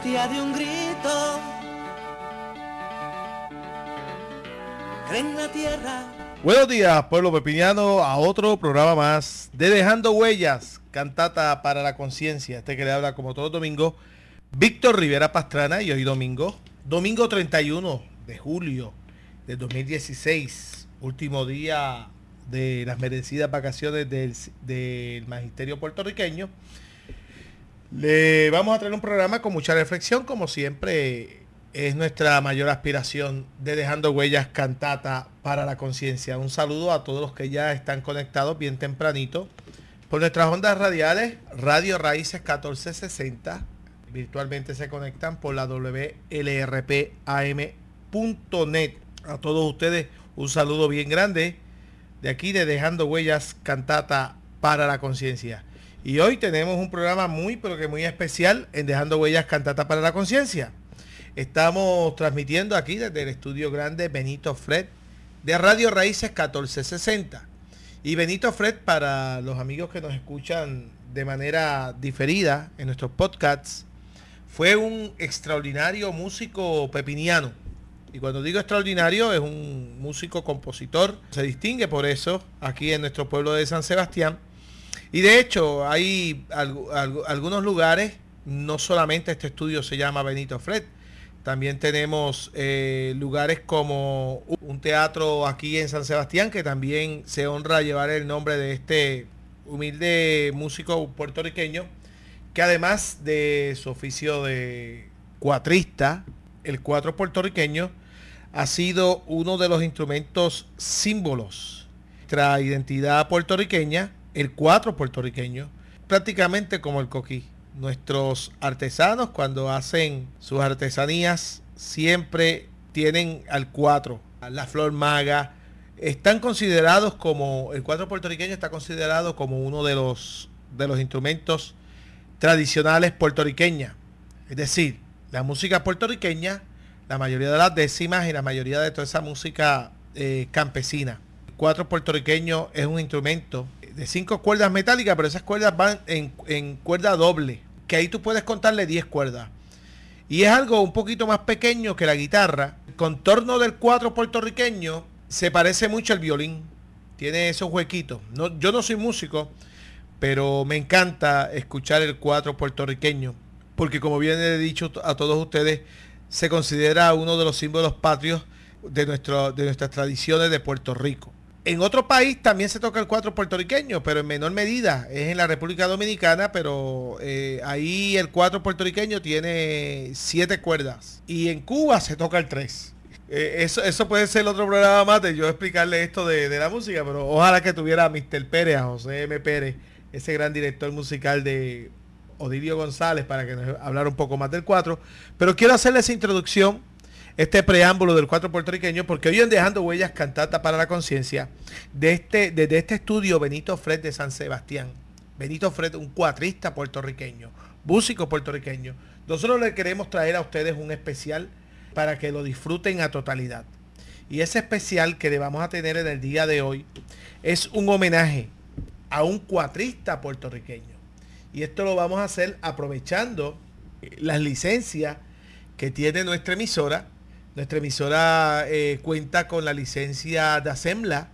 angustia de. Buenos días, pueblo pepiniano, a otro programa más de Dejando Huellas, cantata para la conciencia. Este que le habla como todo domingo, Víctor Rivera Pastrana y hoy domingo, domingo 31 de julio de 2016, último día de las merecidas vacaciones del, del magisterio puertorriqueño. Le vamos a traer un programa con mucha reflexión, como siempre es nuestra mayor aspiración de Dejando Huellas Cantata para la Conciencia. Un saludo a todos los que ya están conectados bien tempranito por nuestras ondas radiales, Radio Raíces 1460. Virtualmente se conectan por la WLRPAM.net. A todos ustedes un saludo bien grande de aquí de Dejando Huellas Cantata para la Conciencia. Y hoy tenemos un programa muy, pero que muy especial en Dejando Huellas Cantata para la Conciencia. Estamos transmitiendo aquí desde el estudio grande Benito Fred de Radio Raíces 1460. Y Benito Fred, para los amigos que nos escuchan de manera diferida en nuestros podcasts, fue un extraordinario músico pepiniano. Y cuando digo extraordinario, es un músico compositor. Se distingue por eso aquí en nuestro pueblo de San Sebastián. Y de hecho, hay algunos lugares, no solamente este estudio se llama Benito Fred, también tenemos eh, lugares como un teatro aquí en San Sebastián que también se honra llevar el nombre de este humilde músico puertorriqueño que además de su oficio de cuatrista, el cuatro puertorriqueño ha sido uno de los instrumentos símbolos. De nuestra identidad puertorriqueña, el cuatro puertorriqueño, prácticamente como el coquí nuestros artesanos cuando hacen sus artesanías siempre tienen al cuatro, la flor maga. Están considerados como, el cuatro puertorriqueño está considerado como uno de los, de los instrumentos tradicionales puertorriqueñas. Es decir, la música puertorriqueña, la mayoría de las décimas y la mayoría de toda esa música eh, campesina. El cuatro puertorriqueño es un instrumento de cinco cuerdas metálicas, pero esas cuerdas van en, en cuerda doble que ahí tú puedes contarle 10 cuerdas. Y es algo un poquito más pequeño que la guitarra. El contorno del cuatro puertorriqueño se parece mucho al violín. Tiene esos huequitos. No, yo no soy músico, pero me encanta escuchar el cuatro puertorriqueño. Porque como bien he dicho a todos ustedes, se considera uno de los símbolos patrios de, nuestro, de nuestras tradiciones de Puerto Rico. En otro país también se toca el cuatro puertorriqueño, pero en menor medida. Es en la República Dominicana, pero eh, ahí el cuatro puertorriqueño tiene siete cuerdas. Y en Cuba se toca el tres. Eh, eso, eso puede ser otro programa más de yo explicarle esto de, la música, pero ojalá que tuviera a Mr. Pérez, a José M. Pérez, ese gran director musical de Odidio González, para que nos hablara un poco más del cuatro. Pero quiero hacerle esa introducción este preámbulo del cuatro puertorriqueño, porque hoy en Dejando Huellas Cantata para la Conciencia, de este, desde este estudio Benito Fred de San Sebastián. Benito Fred, un cuatrista puertorriqueño, músico puertorriqueño. Nosotros le queremos traer a ustedes un especial para que lo disfruten a totalidad. Y ese especial que le vamos a tener en el día de hoy es un homenaje a un cuatrista puertorriqueño. Y esto lo vamos a hacer aprovechando las licencias que tiene nuestra emisora nuestra emisora eh, cuenta con la licencia de ASEMLA.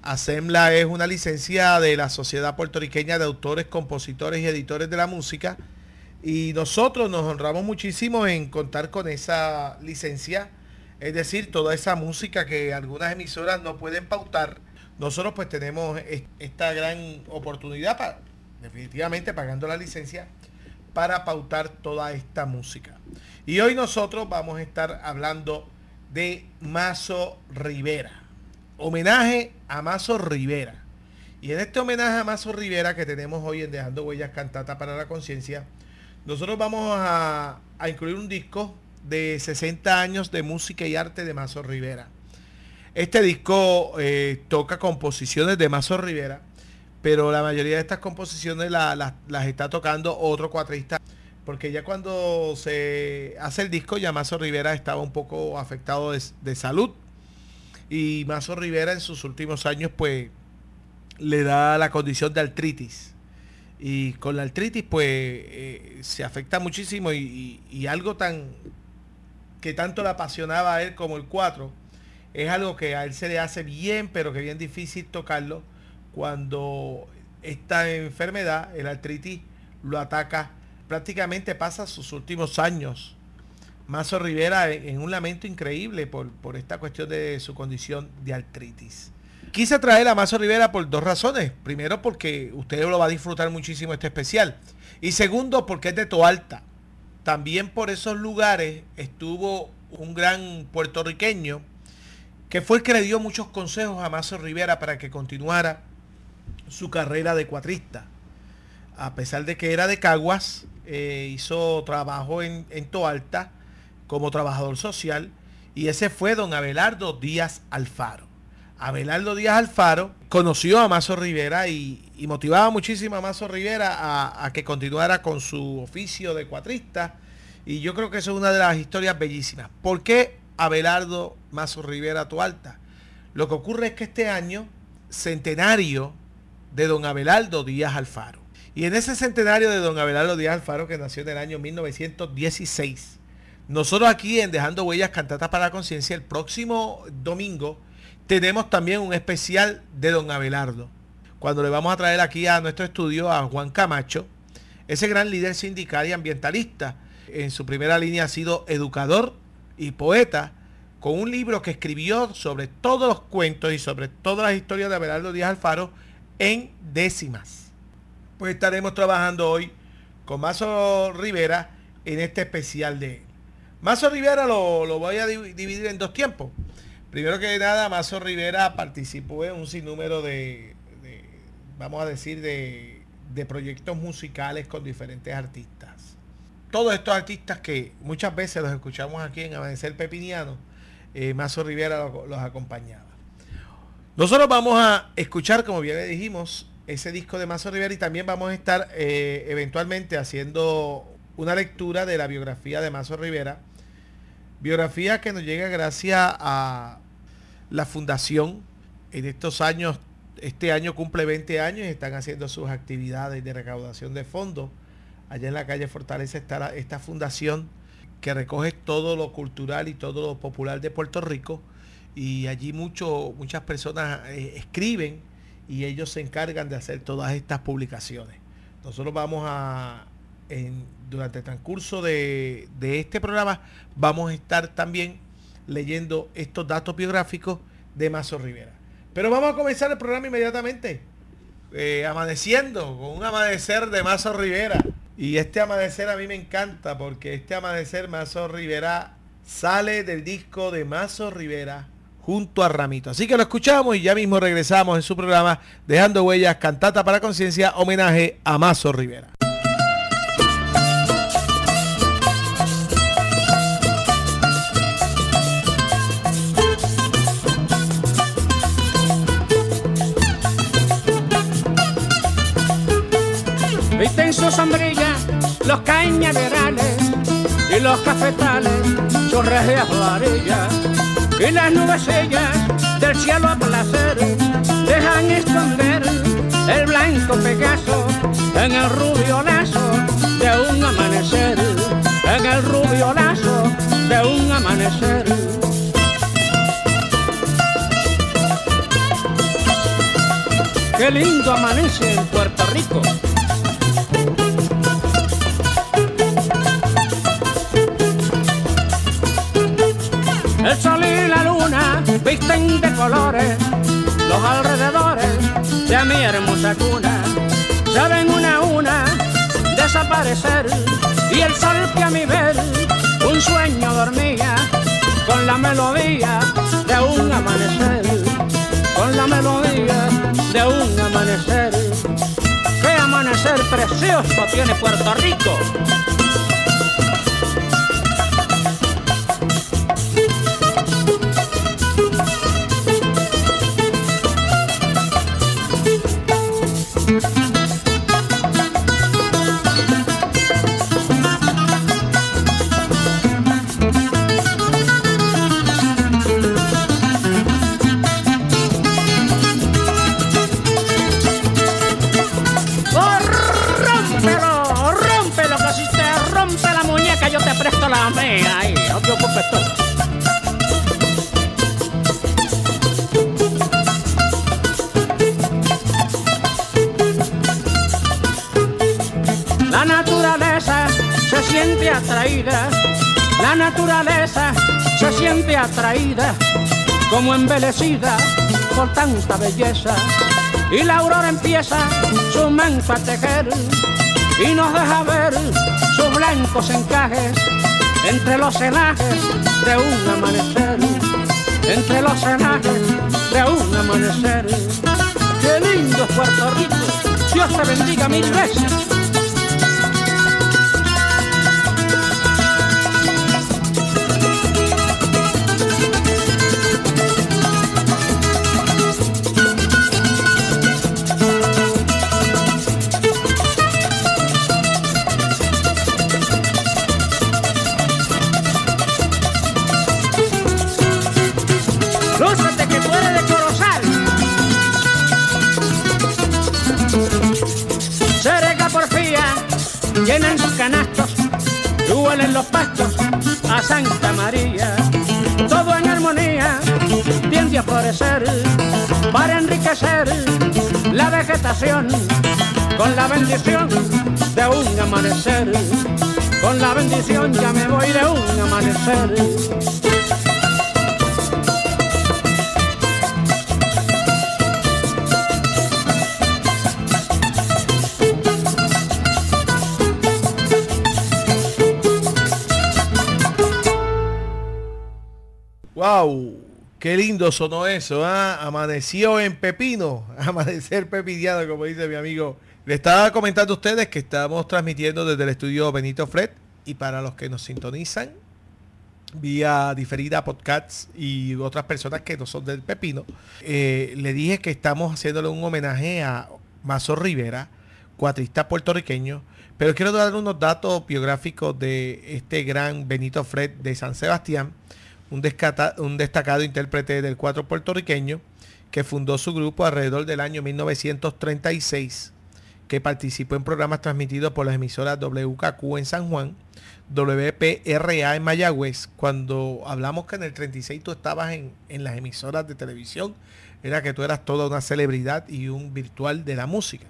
ASEMLA es una licencia de la Sociedad Puertorriqueña de Autores, Compositores y Editores de la Música. Y nosotros nos honramos muchísimo en contar con esa licencia. Es decir, toda esa música que algunas emisoras no pueden pautar. Nosotros pues tenemos esta gran oportunidad, para, definitivamente pagando la licencia, para pautar toda esta música. Y hoy nosotros vamos a estar hablando de Mazo Rivera. Homenaje a Mazo Rivera. Y en este homenaje a Mazo Rivera que tenemos hoy en Dejando Huellas Cantata para la Conciencia, nosotros vamos a, incluir un disco de 60 años de música y arte de Mazo Rivera. Este disco eh, toca composiciones de Mazo Rivera, pero la mayoría de estas composiciones las está tocando otro cuatrista porque ya cuando se hace el disco, ya Mazo Rivera estaba un poco afectado de, salud. Y Mazo Rivera en sus últimos años, pues, le da la condición de artritis. Y con la artritis, pues eh, se afecta muchísimo y, y, algo tan que tanto le apasionaba a él como el 4, es algo que a él se le hace bien, pero que bien difícil tocarlo cuando esta enfermedad, el artritis, lo ataca. Prácticamente pasa sus últimos años. Mazo Rivera en un lamento increíble por, por esta cuestión de su condición de artritis. Quise traer a Mazo Rivera por dos razones. Primero, porque usted lo va a disfrutar muchísimo este especial. Y segundo, porque es de Toalta. También por esos lugares estuvo un gran puertorriqueño que fue el que le dio muchos consejos a Mazo Rivera para que continuara su carrera de cuatrista. A pesar de que era de Caguas, eh, hizo trabajo en, en Toalta como trabajador social y ese fue don Abelardo Díaz Alfaro. Abelardo Díaz Alfaro conoció a Mazo Rivera y, motivaba muchísimo a Mazo Rivera a, que continuara con su oficio de cuatrista. Y yo creo que eso es una de las historias bellísimas. ¿Por qué Abelardo Mazo Rivera Tualta? Lo que ocurre es que este año, centenario de don Abelardo Díaz Alfaro. Y en ese centenario de don Abelardo Díaz Alfaro, que nació en el año 1916, nosotros aquí en Dejando Huellas Cantatas para la Conciencia, el próximo domingo, tenemos también un especial de don Abelardo. Cuando le vamos a traer aquí a nuestro estudio a Juan Camacho, ese gran líder sindical y ambientalista. En su primera línea ha sido educador y poeta, con un libro que escribió sobre todos los cuentos y sobre todas las historias de Abelardo Díaz Alfaro en décimas. Pues estaremos trabajando hoy con Mazo Rivera en este especial de él. Mazo Rivera lo, lo voy a dividir en dos tiempos. Primero que nada, Mazo Rivera participó en un sinnúmero de, vamos a decir, de, proyectos musicales con diferentes artistas. Todos estos artistas que muchas veces los escuchamos aquí en Amanecer Pepiniano, eh, Mazo Rivera los, acompañaba. Nosotros vamos a escuchar, como bien le dijimos, ese disco de Mazo Rivera y también vamos a estar eh, eventualmente haciendo una lectura de la biografía de Mazo Rivera. Biografía que nos llega gracias a la fundación en estos años, este año cumple 20 años y están haciendo sus actividades de recaudación de fondos. Allá en la calle Fortaleza está esta fundación que recoge todo lo cultural y todo lo popular de Puerto Rico y allí mucho, muchas personas eh, escriben y ellos se encargan de hacer todas estas publicaciones. Nosotros vamos a, durante el transcurso de, de este programa, vamos a estar también leyendo estos datos biográficos de Mazo Rivera. Pero vamos a comenzar el programa inmediatamente. Eh, amaneciendo, con un amanecer de Mazo Rivera. Y este amanecer a mí me encanta porque este amanecer Mazo Rivera sale del disco de Mazo Rivera junto a Ramito. Así que lo escuchamos y ya mismo regresamos en su programa Dejando Huellas, Cantata para Conciencia, homenaje a Mazo Rivera. Visten su sombrilla los cañaverales y los cafetales, y las nubecillas del cielo a placer dejan esconder el blanco Pegaso en el rubio lazo de un amanecer, en el rubio lazo de un amanecer. Qué lindo amanece en Puerto Rico. El sol visten de colores los alrededores de mi hermosa cuna. Saben una a una desaparecer y el sol que a mi ver un sueño dormía con la melodía de un amanecer, con la melodía de un amanecer. ¡Qué amanecer precioso tiene Puerto Rico! La naturaleza se siente atraída, la naturaleza se siente atraída, como embelecida por tanta belleza. Y la aurora empieza su manto a tejer y nos deja ver sus blancos encajes entre los cenajes de un amanecer, entre los cenajes de un amanecer. ¡Qué lindo Puerto Rico! Dios te bendiga mil veces. Para enriquecer la vegetación con la bendición de un amanecer. Con la bendición ya me voy de un amanecer. ¡Wow! Qué lindo sonó eso, ¿ah? Amaneció en Pepino, amanecer pepiniano, como dice mi amigo. Le estaba comentando a ustedes que estamos transmitiendo desde el estudio Benito Fred y para los que nos sintonizan vía diferida podcasts y otras personas que no son del Pepino, eh, le dije que estamos haciéndole un homenaje a Mazo Rivera, cuatrista puertorriqueño, pero quiero dar unos datos biográficos de este gran Benito Fred de San Sebastián un, destacado intérprete del cuatro puertorriqueño que fundó su grupo alrededor del año 1936, que participó en programas transmitidos por las emisoras WKQ en San Juan, WPRA en Mayagüez. Cuando hablamos que en el 36 tú estabas en, en las emisoras de televisión, era que tú eras toda una celebridad y un virtual de la música.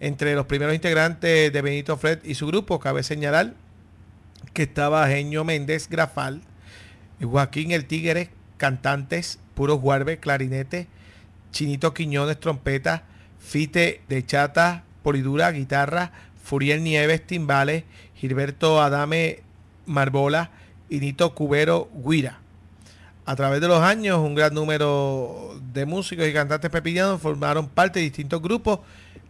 Entre los primeros integrantes de Benito Fred y su grupo, cabe señalar que estaba Genio Méndez Grafal, Joaquín el Tigre, cantantes, Puros Guarbe, clarinete, Chinito Quiñones, trompeta, Fite de Chata, Polidura, guitarra, Furiel Nieves, timbales, Gilberto Adame, Marbola y Nito Cubero, guira. A través de los años, un gran número de músicos y cantantes pepillanos formaron parte de distintos grupos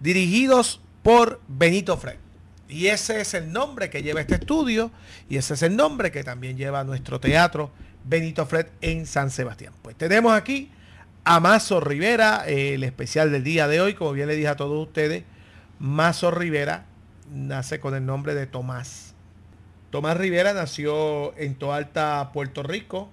dirigidos por Benito Fred. Y ese es el nombre que lleva este estudio y ese es el nombre que también lleva nuestro teatro Benito Fred en San Sebastián. Pues tenemos aquí a Mazo Rivera, el especial del día de hoy, como bien le dije a todos ustedes, Mazo Rivera nace con el nombre de Tomás. Tomás Rivera nació en Toalta, Puerto Rico,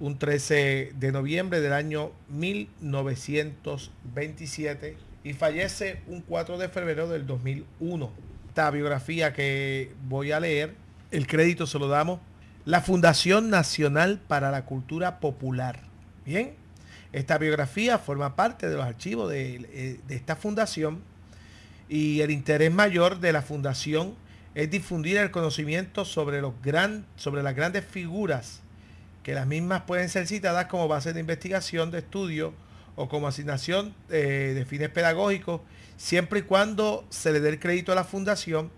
un 13 de noviembre del año 1927 y fallece un 4 de febrero del 2001. Esta biografía que voy a leer, el crédito se lo damos la Fundación Nacional para la Cultura Popular. Bien, esta biografía forma parte de los archivos de, eh, esta fundación y el interés mayor de la fundación es difundir el conocimiento sobre, los sobre las grandes figuras que las mismas pueden ser citadas como base de investigación, de estudio o como asignación eh, de fines pedagógicos, siempre y cuando se le dé el crédito a la fundación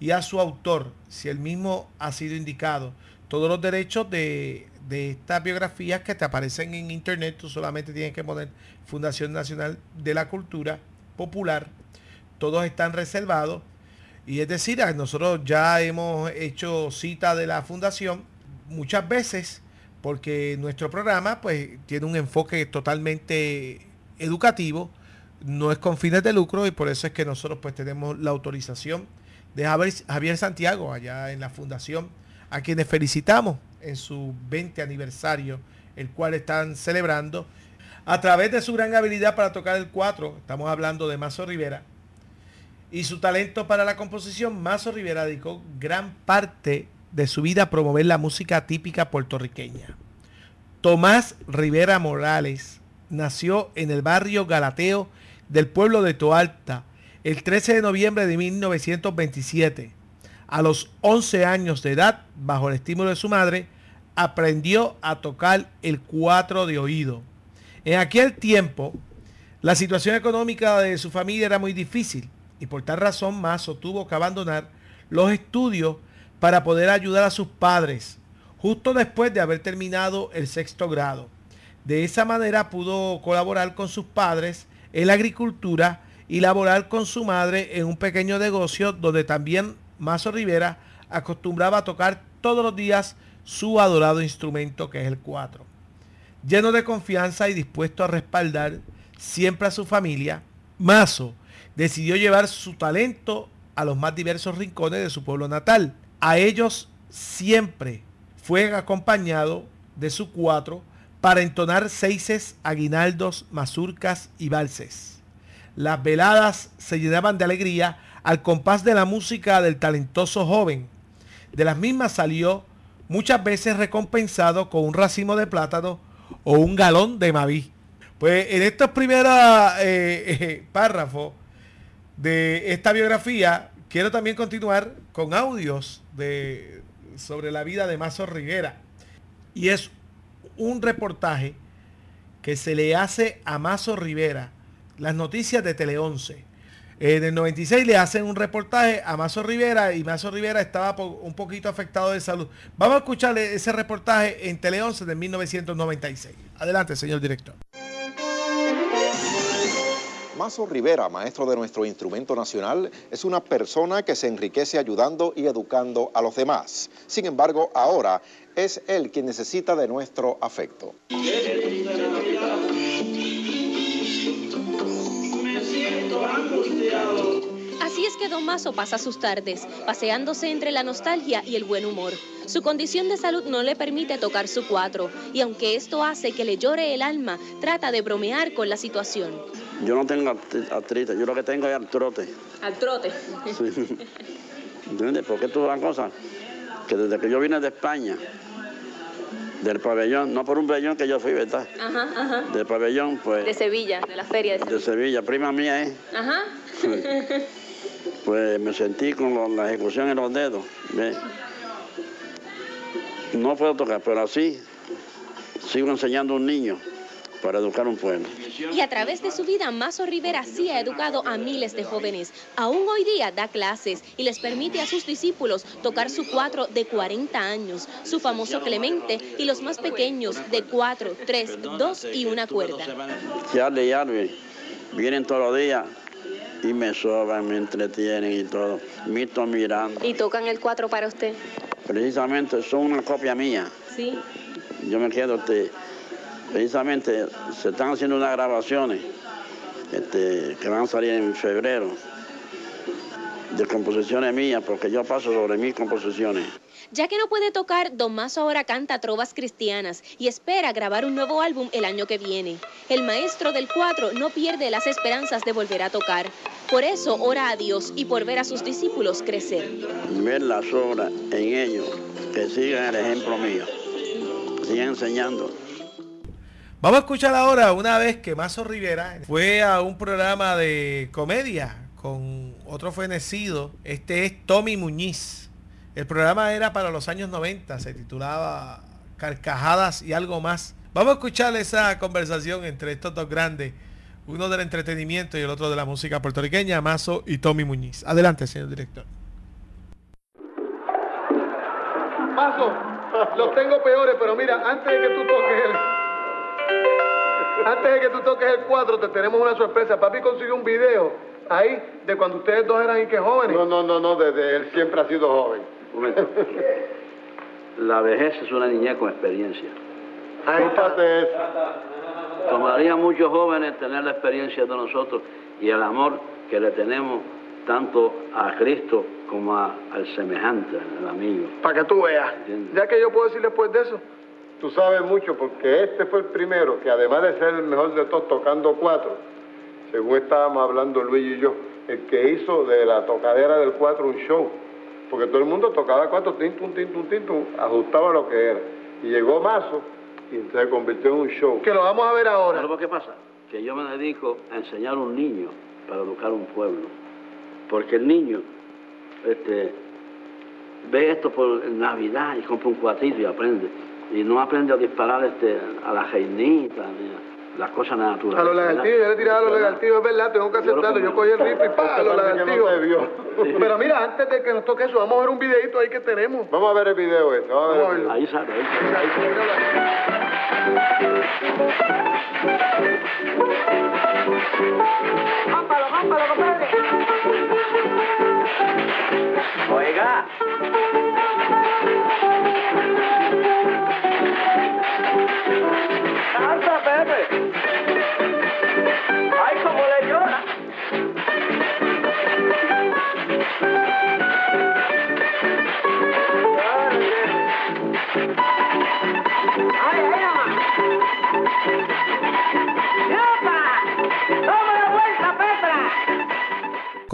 y a su autor, si el mismo ha sido indicado. Todos los derechos de, de estas biografías que te aparecen en internet, tú solamente tienes que poner Fundación Nacional de la Cultura Popular, todos están reservados. Y es decir, nosotros ya hemos hecho cita de la fundación muchas veces porque nuestro programa pues tiene un enfoque totalmente educativo, no es con fines de lucro y por eso es que nosotros pues tenemos la autorización de Javier, Santiago allá en la fundación, a quienes felicitamos en su 20 aniversario, el cual están celebrando a través de su gran habilidad para tocar el 4, estamos hablando de Mazo Rivera, y su talento para la composición, Mazo Rivera dedicó gran parte de su vida promover la música típica puertorriqueña. Tomás Rivera Morales nació en el barrio Galateo del pueblo de Toalta el 13 de noviembre de 1927. A los 11 años de edad, bajo el estímulo de su madre, aprendió a tocar el cuatro de oído. En aquel tiempo, la situación económica de su familia era muy difícil y por tal razón Mazo tuvo que abandonar los estudios para poder ayudar a sus padres, justo después de haber terminado el sexto grado. De esa manera pudo colaborar con sus padres en la agricultura y laborar con su madre en un pequeño negocio donde también Mazo Rivera acostumbraba a tocar todos los días su adorado instrumento que es el cuatro. Lleno de confianza y dispuesto a respaldar siempre a su familia, Mazo decidió llevar su talento a los más diversos rincones de su pueblo natal. A ellos siempre fue acompañado de su cuatro para entonar seises, aguinaldos, mazurcas y valses. Las veladas se llenaban de alegría al compás de la música del talentoso joven. De las mismas salió muchas veces recompensado con un racimo de plátano o un galón de maví. Pues en estos primeros eh, eh, párrafos de esta biografía, quiero también continuar con audios de, sobre la vida de Mazo Rivera. Y es un reportaje que se le hace a Mazo Rivera, las noticias de Tele 11. En el 96 le hacen un reportaje a Mazo Rivera y Mazo Rivera estaba un poquito afectado de salud. Vamos a escuchar ese reportaje en Tele 11 de 1996. Adelante, señor director. Mazo Rivera, maestro de nuestro instrumento nacional, es una persona que se enriquece ayudando y educando a los demás. Sin embargo, ahora es él quien necesita de nuestro afecto. Así es que Don Mazo pasa sus tardes, paseándose entre la nostalgia y el buen humor. Su condición de salud no le permite tocar su cuatro, y aunque esto hace que le llore el alma, trata de bromear con la situación. Yo no tengo artritis, yo lo que tengo es artrote. ¿Artrote? Sí. ¿Entiendes? Porque tú una cosa, que desde que yo vine de España, del pabellón, no por un pabellón que yo fui, ¿verdad? Ajá, ajá. Del pabellón, pues... De Sevilla, de la feria de Sevilla. De Sevilla, prima mía, ¿eh? Ajá. Pues me sentí con la ejecución en los dedos, ¿ves? No puedo tocar, pero así sigo enseñando a un niño para educar un pueblo. Y a través de su vida, Mazo Rivera sí ha educado a miles de jóvenes. Aún hoy día da clases y les permite a sus discípulos tocar su cuatro de 40 años, su famoso Clemente y los más pequeños de 4, 3, 2 y una cuerda. Charlie y Alvin vienen todos los días y me soban, me entretienen y todo. Me estoy mirando. ¿Y tocan el cuatro para usted? Precisamente son una copia mía. Sí. Yo me quedo, este, precisamente se están haciendo unas grabaciones este, que van a salir en febrero de composiciones mías, porque yo paso sobre mis composiciones. Ya que no puede tocar, Don Mazo ahora canta trovas cristianas y espera grabar un nuevo álbum el año que viene. El maestro del cuatro no pierde las esperanzas de volver a tocar. Por eso ora a Dios y por ver a sus discípulos crecer. Ver las obras en ellos, que sigan el ejemplo mío, sigan enseñando. Vamos a escuchar ahora una vez que Mazo Rivera fue a un programa de comedia con otro fenecido. Este es Tommy Muñiz. El programa era para los años 90, se titulaba Carcajadas y algo más. Vamos a escuchar esa conversación entre estos dos grandes, uno del entretenimiento y el otro de la música puertorriqueña, Mazo y Tommy Muñiz. Adelante, señor director. Mazo, los tengo peores, pero mira, antes de que tú toques. Antes de que tú toques el cuadro, te tenemos una sorpresa. Papi consiguió un video ahí de cuando ustedes dos eran y que jóvenes. No, no, no, no, desde él siempre ha sido joven. Un momento. La vejez es una niñez con experiencia. Ahí está. Tomaría muchos jóvenes tener la experiencia de nosotros y el amor que le tenemos tanto a Cristo como a- al semejante, al amigo. Para que tú veas. Ya que yo puedo decir después de eso. Tú sabes mucho porque este fue el primero que además de ser el mejor de todos tocando cuatro, según estábamos hablando Luis y yo, el que hizo de la tocadera del cuatro un show. porque todo el mundo tocaba cuatro, tintum, tintum, tintum, ajustaba lo que era. Y llegó Mazo y se convirtió en un show. Que lo vamos a ver ahora. ¿Sabes qué pasa? Que yo me dedico a enseñar a un niño para educar a un pueblo. Porque el niño este, ve esto por Navidad y compra un cuatrito y aprende. Y no aprende a disparar este, a la reinita, ni a las cosas naturales. A los lagartijos, yo le tiraba a los lagartijos, es verdad, tengo que aceptarlo. Yo cogí el rifle y pa, a los lagartijos. Pero mira, antes de que nos toque eso, vamos a ver un videito ahí que tenemos. Vamos a ver el video ese. Vamos a ver. Ahí sale, ahí sale. Rómpalo, rómpalo, compadre. Oiga.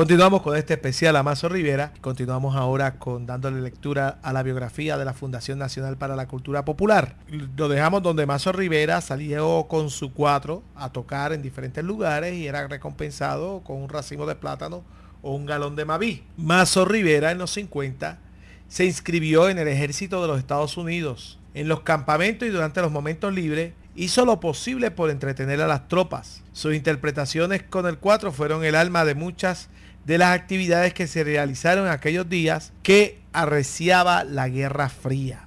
Continuamos con este especial Amazo Rivera. Continuamos ahora con dándole lectura a la biografía de la Fundación Nacional para la Cultura Popular. Lo dejamos donde Mazo Rivera salió con su cuatro a tocar en diferentes lugares y era recompensado con un racimo de plátano o un galón de Maví. Mazo Rivera en los 50 se inscribió en el ejército de los Estados Unidos. En los campamentos y durante los momentos libres hizo lo posible por entretener a las tropas. Sus interpretaciones con el 4 fueron el alma de muchas de las actividades que se realizaron en aquellos días que arreciaba la Guerra Fría.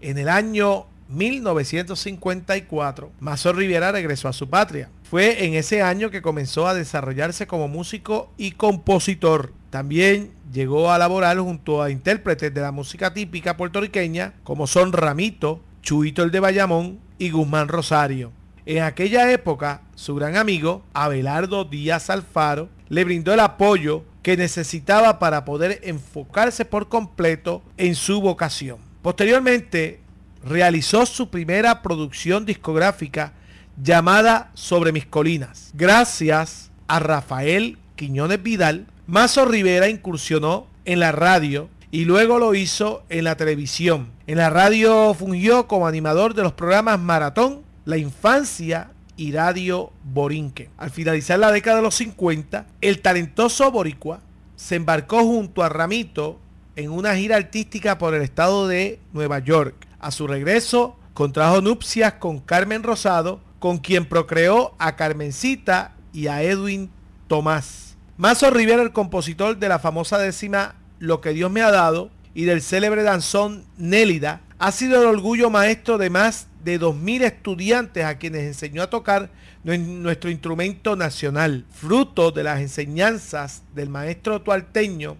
En el año 1954, Mazo Rivera regresó a su patria. Fue en ese año que comenzó a desarrollarse como músico y compositor. También llegó a laborar junto a intérpretes de la música típica puertorriqueña como son Ramito, Chuito el de Bayamón y Guzmán Rosario. En aquella época, su gran amigo, Abelardo Díaz Alfaro, le brindó el apoyo que necesitaba para poder enfocarse por completo en su vocación. Posteriormente, realizó su primera producción discográfica llamada Sobre mis colinas. Gracias a Rafael Quiñones Vidal, Mazo Rivera incursionó en la radio y luego lo hizo en la televisión. En la radio fungió como animador de los programas Maratón, La Infancia y Radio Borinque. Al finalizar la década de los 50, el talentoso boricua se embarcó junto a Ramito en una gira artística por el estado de Nueva York. A su regreso, contrajo nupcias con Carmen Rosado, con quien procreó a Carmencita y a Edwin Tomás. Mazo Rivera, el compositor de la famosa décima Lo que Dios me ha dado y del célebre danzón Nélida, ha sido el orgullo maestro de más de 2.000 estudiantes a quienes enseñó a tocar nue- nuestro instrumento nacional. Fruto de las enseñanzas del maestro tualteño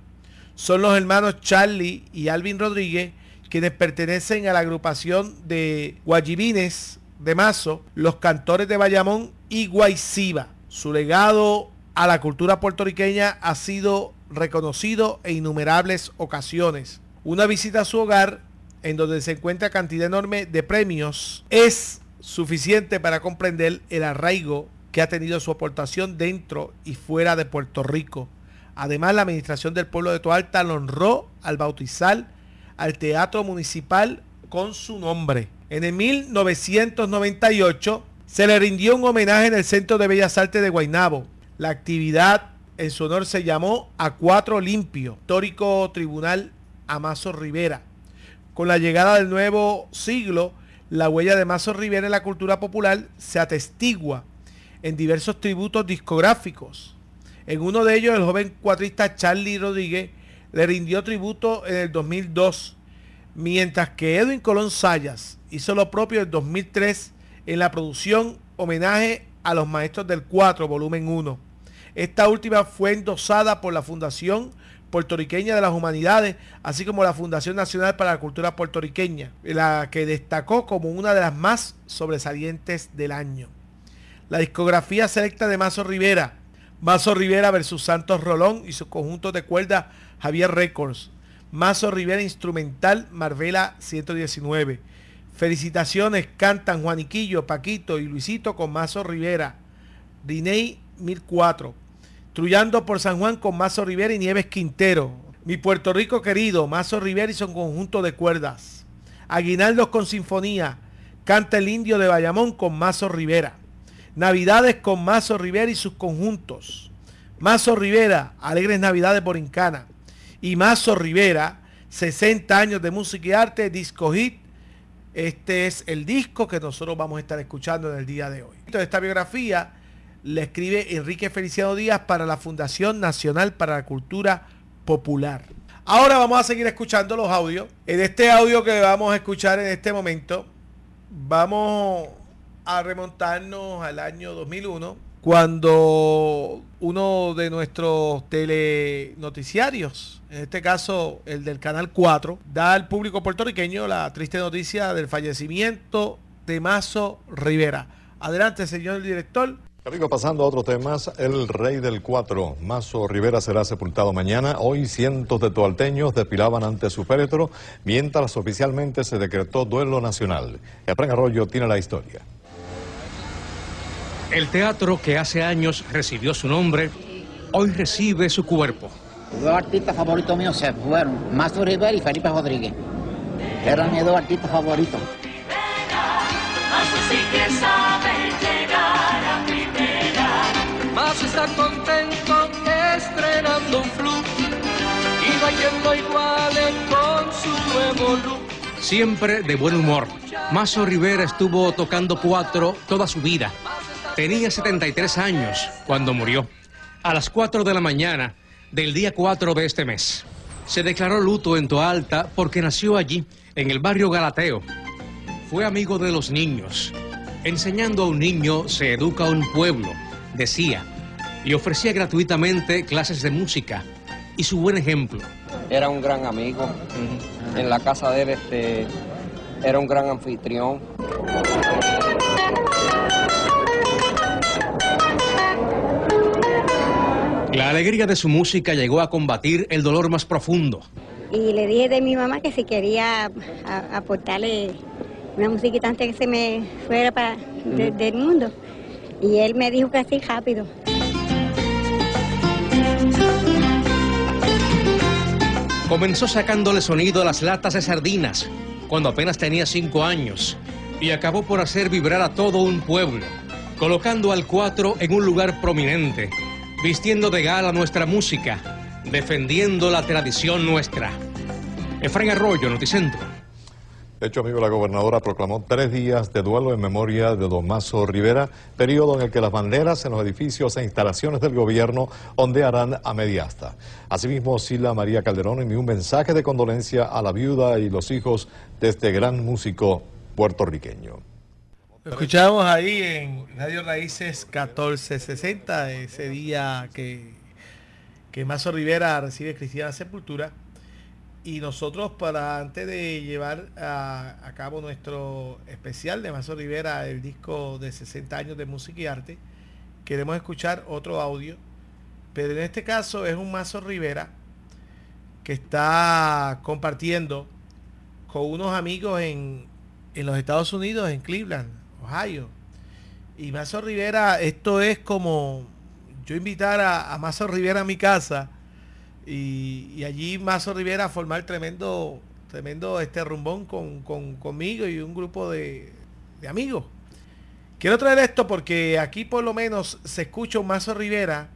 son los hermanos Charlie y Alvin Rodríguez, quienes pertenecen a la agrupación de Guayibines de Mazo, los cantores de Bayamón y Guayciba. Su legado a la cultura puertorriqueña ha sido reconocido en innumerables ocasiones. Una visita a su hogar, en donde se encuentra cantidad enorme de premios, es suficiente para comprender el arraigo que ha tenido su aportación dentro y fuera de Puerto Rico. Además, la administración del pueblo de Toalta lo honró al bautizar al Teatro Municipal con su nombre. En el 1998 se le rindió un homenaje en el Centro de Bellas Artes de Guaynabo. La actividad en su honor se llamó A Cuatro Limpio, histórico tribunal Amazo Rivera. Con la llegada del nuevo siglo, la huella de Mazo Rivera en la cultura popular se atestigua en diversos tributos discográficos. En uno de ellos, el joven cuatrista Charlie Rodríguez le rindió tributo en el 2002, mientras que Edwin Colón Sayas hizo lo propio en 2003 en la producción Homenaje a los Maestros del 4, volumen 1. Esta última fue endosada por la Fundación Puertorriqueña de las Humanidades, así como la Fundación Nacional para la Cultura Puertorriqueña, la que destacó como una de las más sobresalientes del año. La discografía selecta de Mazo Rivera, Mazo Rivera versus Santos Rolón y su conjunto de cuerdas Javier Records, Mazo Rivera Instrumental Marvela 119. Felicitaciones cantan Juaniquillo, Paquito y Luisito con Mazo Rivera, Diney 1004. Trullando por San Juan con Mazo Rivera y Nieves Quintero. Mi Puerto Rico querido, Mazo Rivera y su conjunto de cuerdas. Aguinaldos con sinfonía, canta el indio de Bayamón con Mazo Rivera. Navidades con Mazo Rivera y sus conjuntos. Mazo Rivera, Alegres Navidades por Incana. Y Mazo Rivera, 60 años de música y arte, disco hit. Este es el disco que nosotros vamos a estar escuchando en el día de hoy. Esta biografía le escribe Enrique Feliciano Díaz para la Fundación Nacional para la Cultura Popular. Ahora vamos a seguir escuchando los audios. En este audio que vamos a escuchar en este momento, vamos a remontarnos al año 2001, cuando uno de nuestros telenoticiarios, en este caso el del Canal 4, da al público puertorriqueño la triste noticia del fallecimiento de Mazo Rivera. Adelante, señor director. Amigo, pasando a otros temas, el rey del 4, Mazo Rivera, será sepultado mañana. Hoy cientos de toalteños desfilaban ante su féretro, mientras oficialmente se decretó duelo nacional. Efraín Arroyo tiene la historia. El teatro que hace años recibió su nombre, hoy recibe su cuerpo. Los dos artistas favoritos míos se fueron, Mazo Rivera y Felipe Rodríguez. Eran mis dos artistas favoritos. Mazo está contento estrenando un flu y bailando igual con su nuevo look. Siempre de buen humor. Mazo Rivera estuvo tocando cuatro toda su vida. Tenía 73 años cuando murió. A las 4 de la mañana del día 4 de este mes. Se declaró luto en Toalta porque nació allí, en el barrio Galateo. Fue amigo de los niños. Enseñando a un niño se educa a un pueblo, decía, y ofrecía gratuitamente clases de música. Y su buen ejemplo. Era un gran amigo. En la casa de él este, era un gran anfitrión. La alegría de su música llegó a combatir el dolor más profundo. Y le dije de mi mamá que si quería a- aportarle una musiquita antes que se me fuera para, de- del mundo. Y él me dijo que así rápido. Comenzó sacándole sonido a las latas de sardinas cuando apenas tenía cinco años y acabó por hacer vibrar a todo un pueblo, colocando al cuatro en un lugar prominente, vistiendo de gala nuestra música, defendiendo la tradición nuestra. Efraín Arroyo, Noticentro. De hecho, amigo, la gobernadora proclamó tres días de duelo en memoria de don Rivera, periodo en el que las banderas en los edificios e instalaciones del gobierno ondearán a media asta. Asimismo, Sila María Calderón envió un mensaje de condolencia a la viuda y los hijos de este gran músico puertorriqueño. Escuchamos ahí en Radio Raíces 1460, ese día que, que Mazo Rivera recibe cristiana sepultura. Y nosotros, para antes de llevar a, cabo nuestro especial de Mazo Rivera, el disco de 60 años de música y arte, queremos escuchar otro audio. Pero en este caso es un Mazo Rivera que está compartiendo con unos amigos en, en los Estados Unidos, en Cleveland, Ohio. Y Mazo Rivera, esto es como yo invitar a, a Mazo Rivera a mi casa y, allí Mazo Rivera formar tremendo, tremendo este rumbón con, con- conmigo y un grupo de, de amigos. Quiero traer esto porque aquí por lo menos se escucha un Mazo Rivera,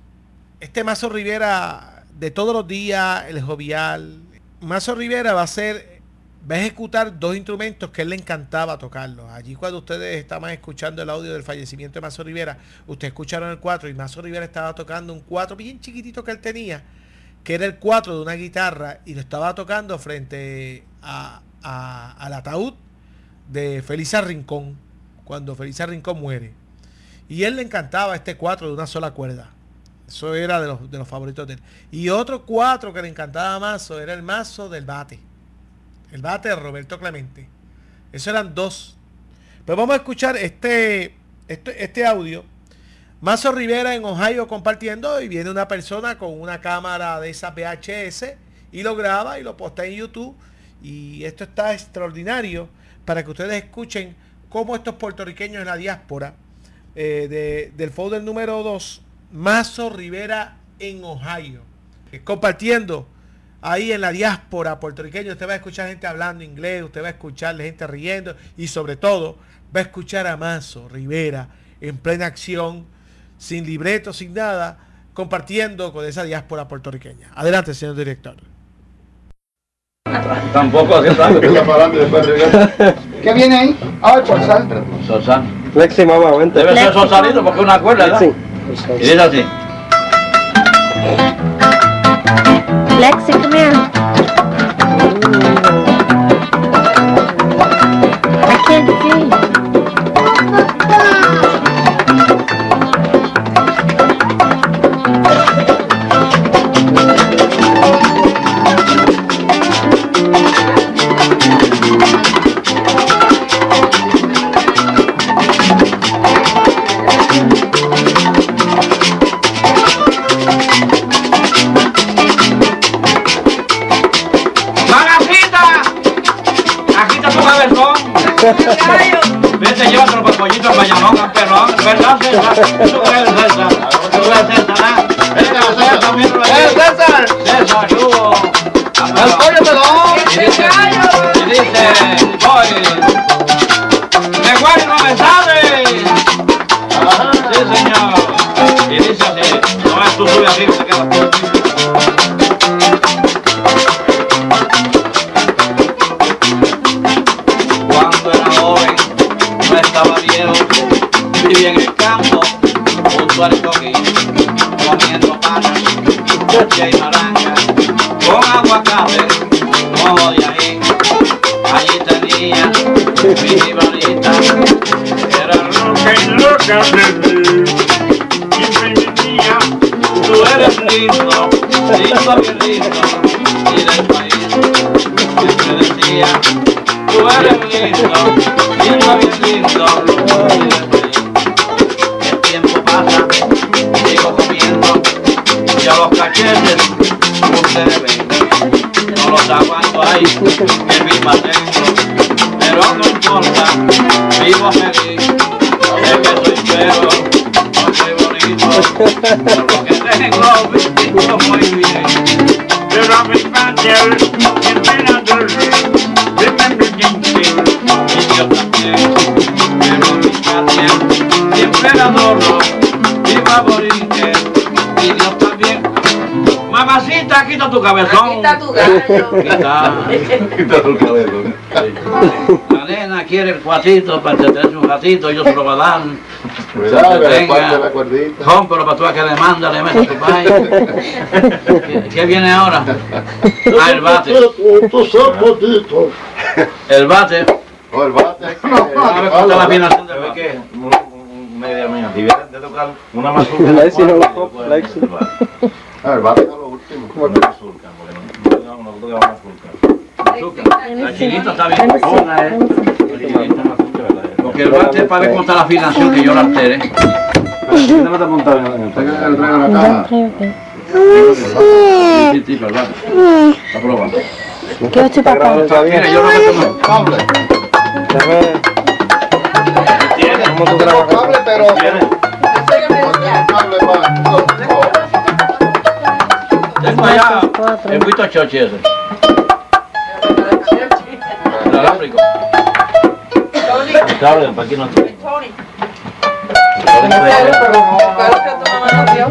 este Mazo Rivera de todos los días, el jovial. Mazo Rivera va a ser, va a ejecutar dos instrumentos que él le encantaba tocarlos. Allí cuando ustedes estaban escuchando el audio del fallecimiento de Mazo Rivera, ustedes escucharon el 4 y Mazo Rivera estaba tocando un 4 bien chiquitito que él tenía, que era el 4 de una guitarra y lo estaba tocando frente a, a- al ataúd de Felisa Rincón, cuando Felisa Rincón muere. Y él le encantaba este 4 de una sola cuerda. Eso era de los, de los favoritos de él. Y otro 4 que le encantaba Mazo era el mazo del bate. El bate de Roberto Clemente. Esos eran dos. Pero vamos a escuchar este, este, este audio. Mazo Rivera en Ohio compartiendo y viene una persona con una cámara de esa VHS y lo graba y lo postea en YouTube. Y esto está extraordinario para que ustedes escuchen cómo estos puertorriqueños en la diáspora eh, de- del folder número 2, Mazo Rivera en Ohio, eh, compartiendo ahí en la diáspora puertorriqueña, usted va a escuchar gente hablando inglés, usted va a escuchar gente riendo y sobre todo va a escuchar a Mazo Rivera en plena acción, sin libreto, sin nada, compartiendo con esa diáspora puertorriqueña. Adelante, señor director. Tampoco hace tanto. ¿Qué viene ahí? Ay, por sal. Sosal. Flexi, mamá, vente. Debe ser sosalito porque es una cuerda, ¿verdad? Sí. Y dice así. Lexi, come here. I can't see. Perrón. Tú eres lindo, lindo, bien lindo, siempre la adoro, viva Borinque, y Dios también. Mamacita, quita tu cabezón. Quita tu gallo. Quita. Quita tu cabezón. La nena quiere el cuatito para entretenerse un ratito, yo se lo voy a dar. Cómpralo para tú que demanda, le metes tu país. ¿Qué, qué viene ahora? Ah, el bate. El bate. O el bate. A ver cómo está Media mía. Si vienes de tocar una mazurca. Lexi no lo toca, Lexi. El bate es lo último. Una mazurca, porque no-. La chinita está bien eh. La. Porque el bate para ver cómo está la afinación que yo la altere. ¿Quién te mete a montar el en la caja. Sí, sí, el bate. Está probando. ¿Qué es tu papá? Mira, yo no meto más. Cable. ¿Cómo tú grabas? Cable, pero. Cable para. Tengo allá el Vito Chochi ese. El alámbrico. Cable, para aquí no tiene. Claro que tu mamá nos dio,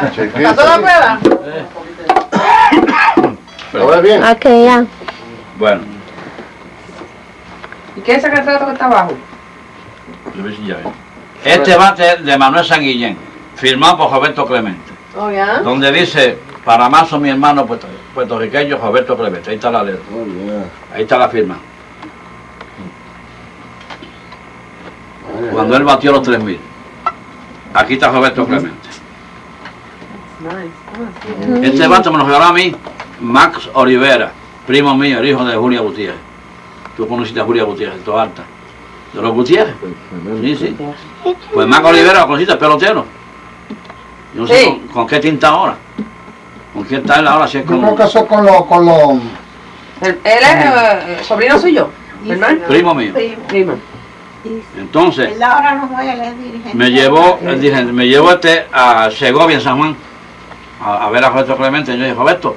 Gracias. Chiquito. ¿Pasó la prueba? ¿Lo ves bien? Ok, ya. Bueno, ¿Y qué es ese retrato que está abajo? yo ver si ya veo. Este bate es de Manuel San Guillén, firmado por Roberto Clemente, Oh, donde dice, para marzo mi hermano puerto- puertorriqueño Roberto Clemente. Ahí está la letra, ahí está la firma. Cuando él batió los 3.000. Aquí está Roberto Clemente. Este vato me lo regaló a mí, Max Olivera, primo mío, el hijo de Julia Gutiérrez. Tú conociste a Julia Gutiérrez, Toda Alta. ¿De los Gutiérrez? Sí, sí. Pues Max Olivera lo conociste, el pelotero. Yo no sé Sí. con, con qué tinta ahora. ¿Con qué él ahora? Si es Yo creo con que eso con los... Con los Él, es eh, sobrino suyo, ¿verdad? primo mío. Primo. Entonces, Él ahora no él es dirigente. me llevó, me llevó este a Segovia, en San Juan, a, a ver a Roberto Clemente. Y yo dije, Roberto,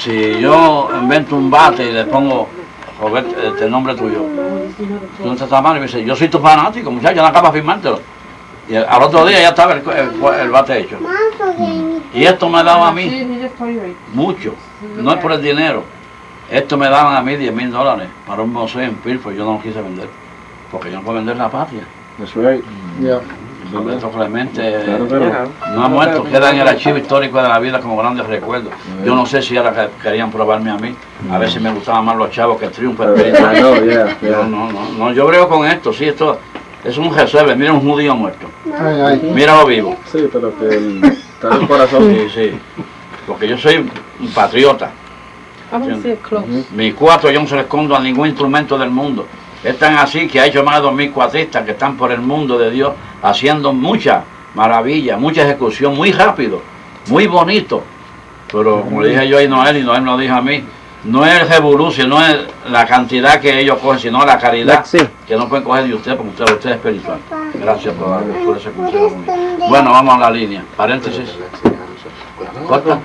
si yo invento un bate y le pongo Roberto, este nombre tuyo, tú no te estás mal. Y me dice, yo soy tu fanático, muchacho, no acabas de firmártelo. Y al otro día ya estaba el, el- el bate hecho. Y esto me daba a mí mucho, no es por el dinero. Esto me daban a mí 10 mil dólares para un museo en Pilford, yo no lo quise vender, porque yo no puedo vender la patria. Roberto Clemente Claro, claro. no ha muerto, queda en el archivo histórico de la vida como grandes recuerdos. Yo no sé si ahora que- querían probarme a mí, a ver si me gustaban más los chavos que el triunfo espiritual. No. No, no, yo creo con esto, sí, esto es un resuelve. Mira un judío muerto, míralo vivo. Sí, pero que el, está en el corazón. Sí, sí, porque yo soy un patriota. Mis cuatro yo no se les escondo a ningún instrumento del mundo. Es tan así que ha hecho más de 2.000 cuatristas que están por el mundo de Dios haciendo mucha maravilla, mucha ejecución, muy rápido, muy bonito. Pero como le dije yo a Noel y Noel me lo dijo a mí, no es el revolución, no es la cantidad que ellos cogen, sino la caridad que no pueden coger de usted porque usted, usted es espiritual. Gracias por, por ese consejo. conmigo. Bueno, vamos a la línea. Paréntesis. Corta.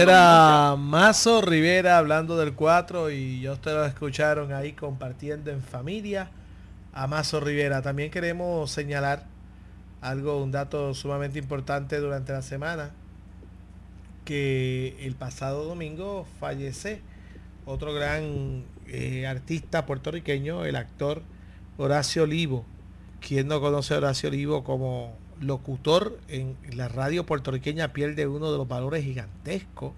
Era Mazo Rivera hablando del 4 y ya ustedes lo escucharon ahí compartiendo en familia a Mazo Rivera. También queremos señalar algo, un dato sumamente importante durante la semana, que el pasado domingo fallece otro gran eh, artista puertorriqueño, el actor Horacio Olivo. quien no conoce a Horacio Olivo como locutor en la radio puertorriqueña pierde uno de los valores gigantescos?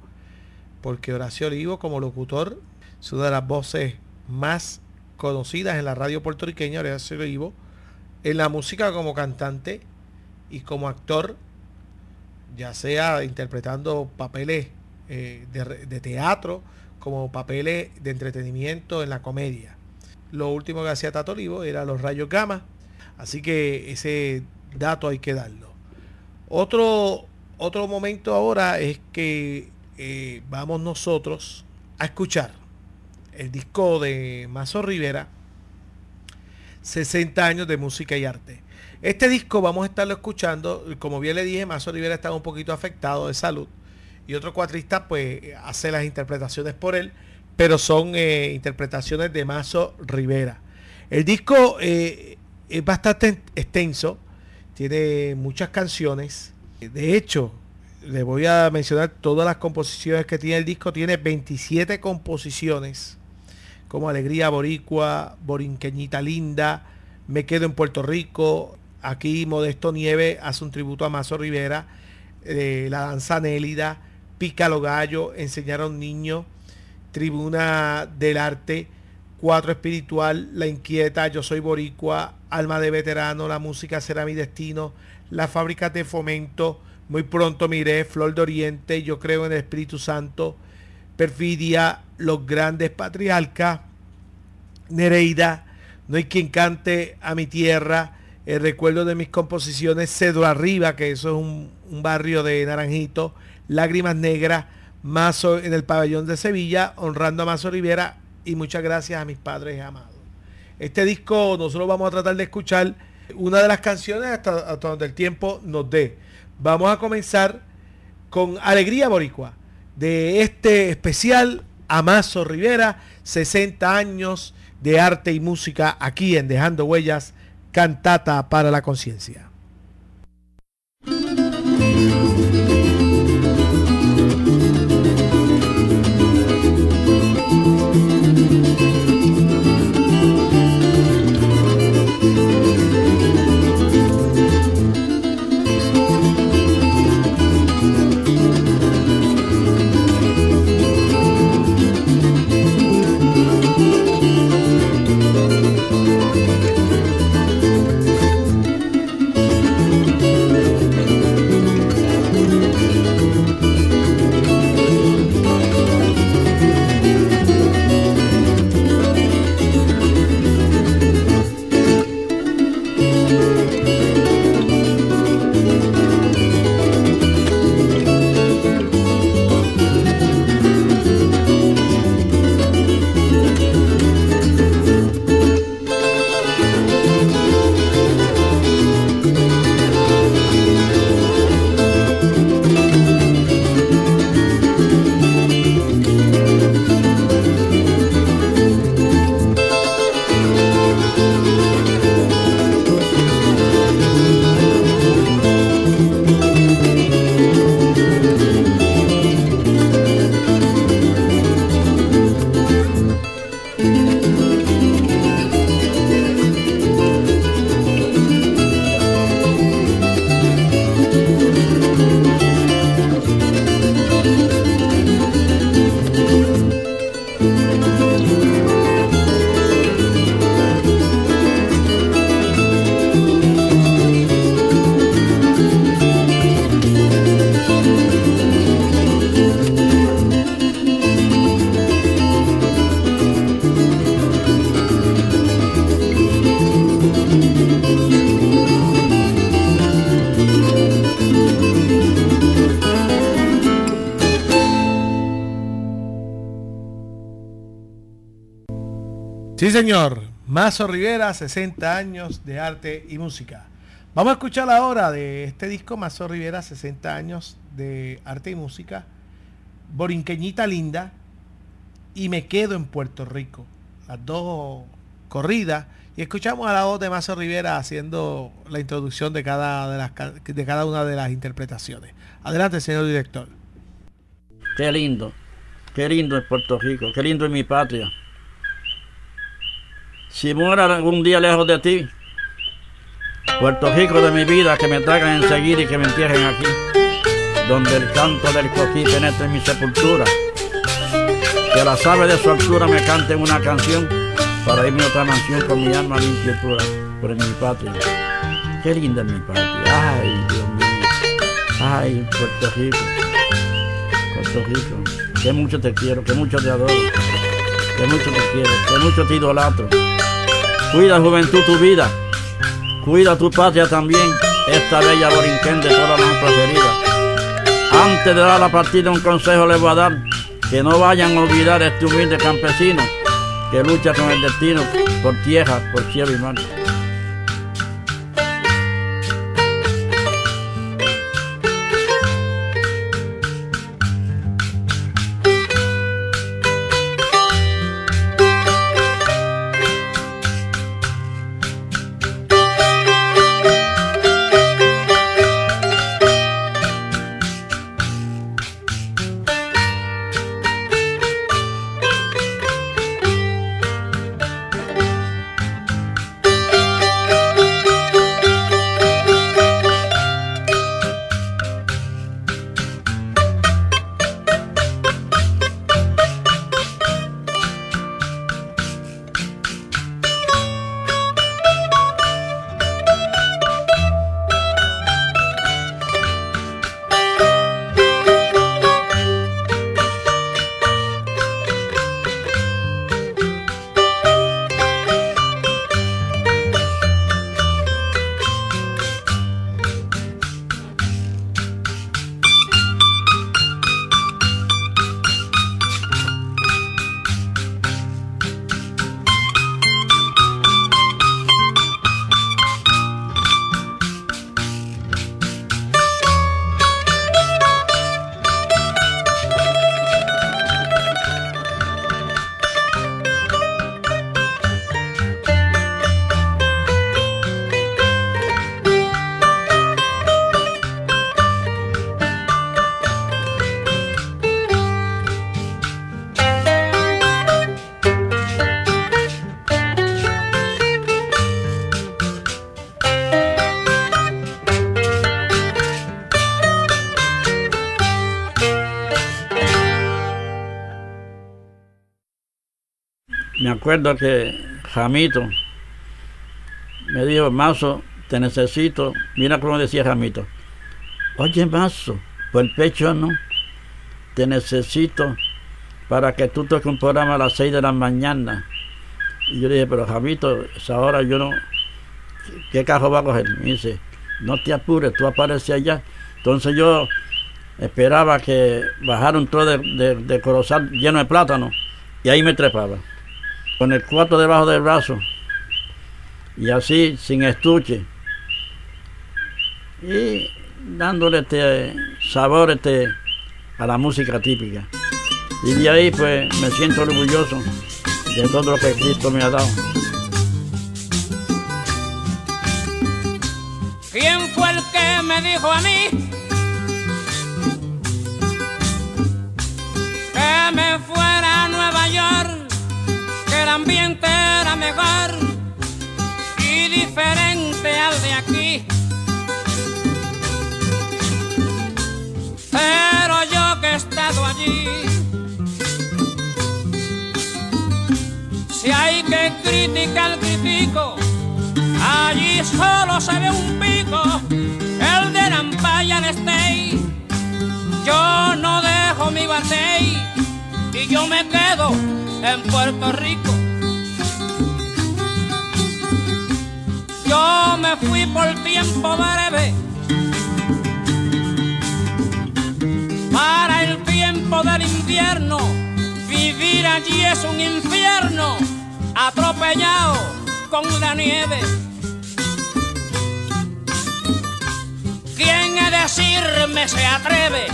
Porque Horacio Olivo como locutor es una de las voces más conocidas en la radio puertorriqueña, Horacio Olivo, en la música como cantante y como actor, ya sea interpretando papeles eh, de, teatro, como papeles de entretenimiento en la comedia. Lo último que hacía Tato Olivo era los rayos gamma, así que ese dato hay que darlo. Otro, otro momento ahora es que eh, vamos nosotros a escuchar el disco de Mazo Rivera, 60 años de música y arte. Este disco vamos a estarlo escuchando, como bien le dije, Mazo Rivera estaba un poquito afectado de salud y otro cuatrista pues hace las interpretaciones por él, pero son eh, interpretaciones de Mazo Rivera. El disco eh, es bastante extenso, tiene muchas canciones. De hecho, le voy a mencionar todas las composiciones que tiene el disco. Tiene 27 composiciones, como Alegría Boricua, Borinqueñita Linda, Me Quedo en Puerto Rico. Aquí Modesto Nieve hace un tributo a Mazo Rivera, eh, La Danza Nélida, Pícalo Gallo, Enseñar a Niño, Tribuna del Arte, Cuatro Espiritual, La Inquieta, Yo Soy Boricua, Alma de Veterano, La Música Será Mi Destino, La Fábrica de Fomento, Muy Pronto Miré, Flor de Oriente, Yo Creo en el Espíritu Santo, Perfidia, Los Grandes Patriarcas, Nereida, No hay quien cante a mi tierra, El Recuerdo de mis composiciones, Cedro Arriba, que eso es un, un barrio de Naranjito, Lágrimas Negras, Mazo en el pabellón de Sevilla, honrando a Mazo Rivera y muchas gracias a mis padres amados. Este disco nosotros vamos a tratar de escuchar una de las canciones hasta, donde el tiempo nos dé. Vamos a comenzar con Alegría Boricua de este especial Amazo Rivera, 60 años de arte y música aquí en Dejando Huellas, cantata para la conciencia. Sí, señor. Mazo Rivera, 60 años de arte y música. Vamos a escuchar ahora de este disco Mazo Rivera, 60 años de arte y música. Borinqueñita Linda y Me Quedo en Puerto Rico. Las dos corridas. Y escuchamos a la voz de Mazo Rivera haciendo la introducción de cada, de, las, de cada una de las interpretaciones. Adelante, señor director. Qué lindo, qué lindo es Puerto Rico, qué lindo es mi patria. Si muera algún día lejos de ti, Puerto Rico de mi vida, que me traigan enseguida y que me entierren aquí, donde el canto del coquí penetre en mi sepultura. Que las aves de su altura me canten una canción para irme a otra mansión con mi alma limpia y pura, por mi patria. Qué linda es mi patria. Ay, Dios mío. Ay, Puerto Rico. Puerto Rico. Que mucho te quiero, que mucho te adoro. Que mucho te quiero, que mucho te idolatro. Cuida juventud tu vida. Cuida tu patria también, esta bella borinquén de todas las preferidas. Antes de dar la partida un consejo les voy a dar, que no vayan a olvidar a este humilde campesino que lucha con el destino por tierra, por cielo y mar. Me acuerdo que Jamito me dijo, Mazo, te necesito. Mira cómo decía Jamito. Oye, Mazo, por el pecho no. Te necesito para que tú toques un programa a las 6 de la mañana. Y yo le dije, pero Jamito, esa hora yo no. ¿Qué cajo va a coger? Me dice, no te apures, tú apareces allá. Entonces yo esperaba que bajara un tro de, de, de corozal lleno de plátano y ahí me trepaba con el cuarto debajo del brazo y así sin estuche y dándole este sabor este a la música típica y de ahí pues me siento orgulloso de todo lo que Cristo me ha dado. ¿Quién fue el que me dijo a mí que me fuera a Nueva York? Ambiente era mejor y diferente al de aquí. Pero yo que he estado allí, si hay que criticar, critico. Allí solo se ve un pico, el de Empire State. Yo no dejo mi batey y yo me quedo en Puerto Rico. Me fui por tiempo breve para el tiempo del invierno. Vivir allí es un infierno, atropellado con la nieve. ¿Quién a decirme se atreve?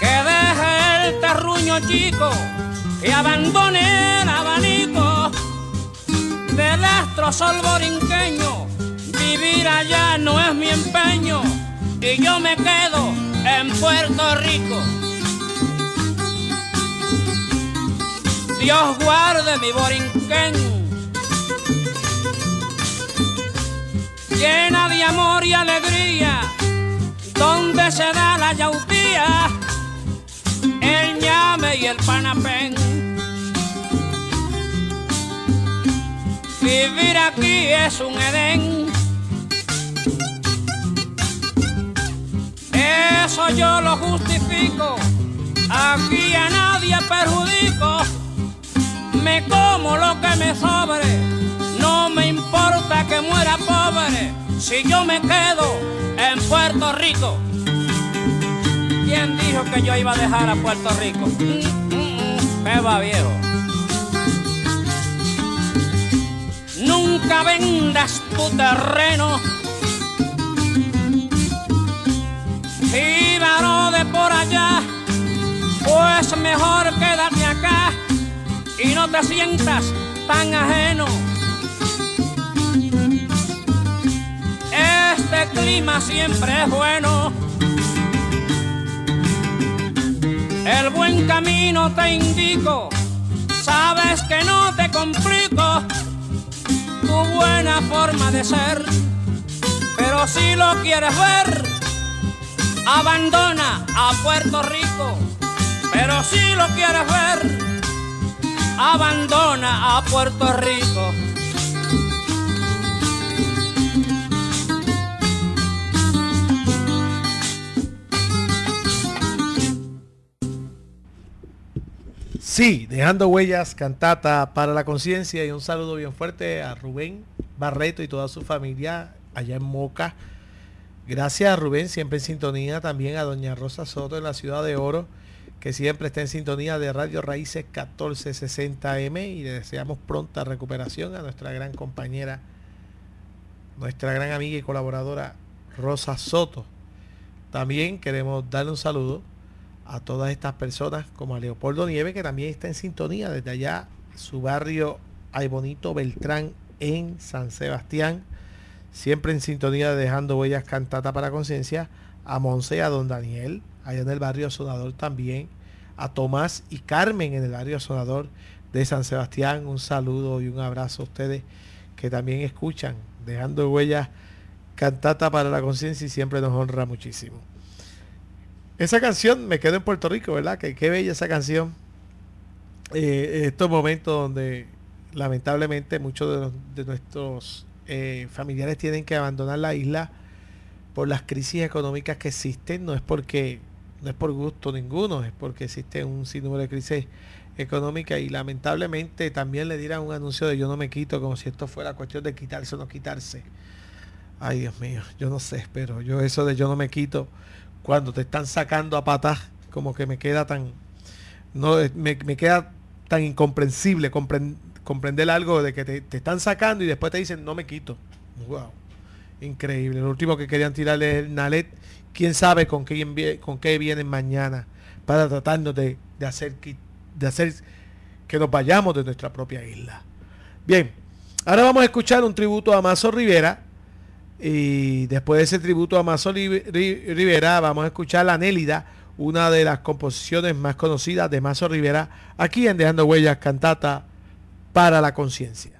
Que deje el terruño chico y abandone el abanico del astro sol borinqueño. Vivir allá no es mi empeño y yo me quedo en Puerto Rico. Dios guarde mi borinquén, llena de amor y alegría, donde se da la yautía, el ñame y el panapén. Vivir aquí es un Edén. Eso yo lo justifico. Aquí a nadie perjudico. Me como lo que me sobre. No me importa que muera pobre. Si yo me quedo en Puerto Rico. ¿Quién dijo que yo iba a dejar a Puerto Rico? Mm, mm, mm, Me va viejo. Nunca vendas tu terreno. Jíbaro de por allá, pues mejor quédate acá y no te sientas tan ajeno. Este clima siempre es bueno. El buen camino te indico, sabes que no te complico tu buena forma de ser. Pero si lo quieres ver, abandona a Puerto Rico. Pero si lo quieres ver, abandona a Puerto Rico. Sí, dejando huellas, cantata para la conciencia y un saludo bien fuerte a Rubén Barreto y toda su familia allá en Moca. Gracias a Rubén, siempre en sintonía, también a doña Rosa Soto en la ciudad de Oro, que siempre está en sintonía de Radio Raíces 1460M y le deseamos pronta recuperación a nuestra gran compañera, nuestra gran amiga y colaboradora Rosa Soto. También queremos darle un saludo a todas estas personas como a Leopoldo Nieve que también está en sintonía desde allá su barrio Ay Bonito Beltrán en San Sebastián. Siempre en sintonía dejando huellas cantata para conciencia a Monse a Don Daniel allá en el barrio Sonador también a Tomás y Carmen en el barrio Sonador de San Sebastián. Un saludo y un abrazo a ustedes que también escuchan dejando huellas cantata para la conciencia y siempre nos honra muchísimo esa canción me quedó en Puerto Rico, ¿verdad? Que qué bella esa canción. Eh, estos momentos donde lamentablemente muchos de, nuestros eh, familiares tienen que abandonar la isla por las crisis económicas que existen. No es porque, no es por gusto ninguno, es porque existe un sinnúmero de crisis económicas y lamentablemente también le dieran un anuncio de yo no me quito como si esto fuera cuestión de quitarse o no quitarse. Ay Dios mío, yo no sé, pero yo eso de yo no me quito cuando te están sacando a patas, como que me queda tan, no, me, me queda tan incomprensible comprender algo de que te, te, están sacando y después te dicen no me quito. Wow, increíble. Lo último que querían tirarle es el Nalet. Quién sabe con qué, con qué vienen mañana para tratarnos de, de, hacer, de hacer que nos vayamos de nuestra propia isla. Bien, ahora vamos a escuchar un tributo a Mazo Rivera y después de ese tributo a Mazo Rivera, vamos a escuchar La Nélida, una de las composiciones más conocidas de Mazo Rivera, aquí en Dejando Huellas, cantata para la conciencia.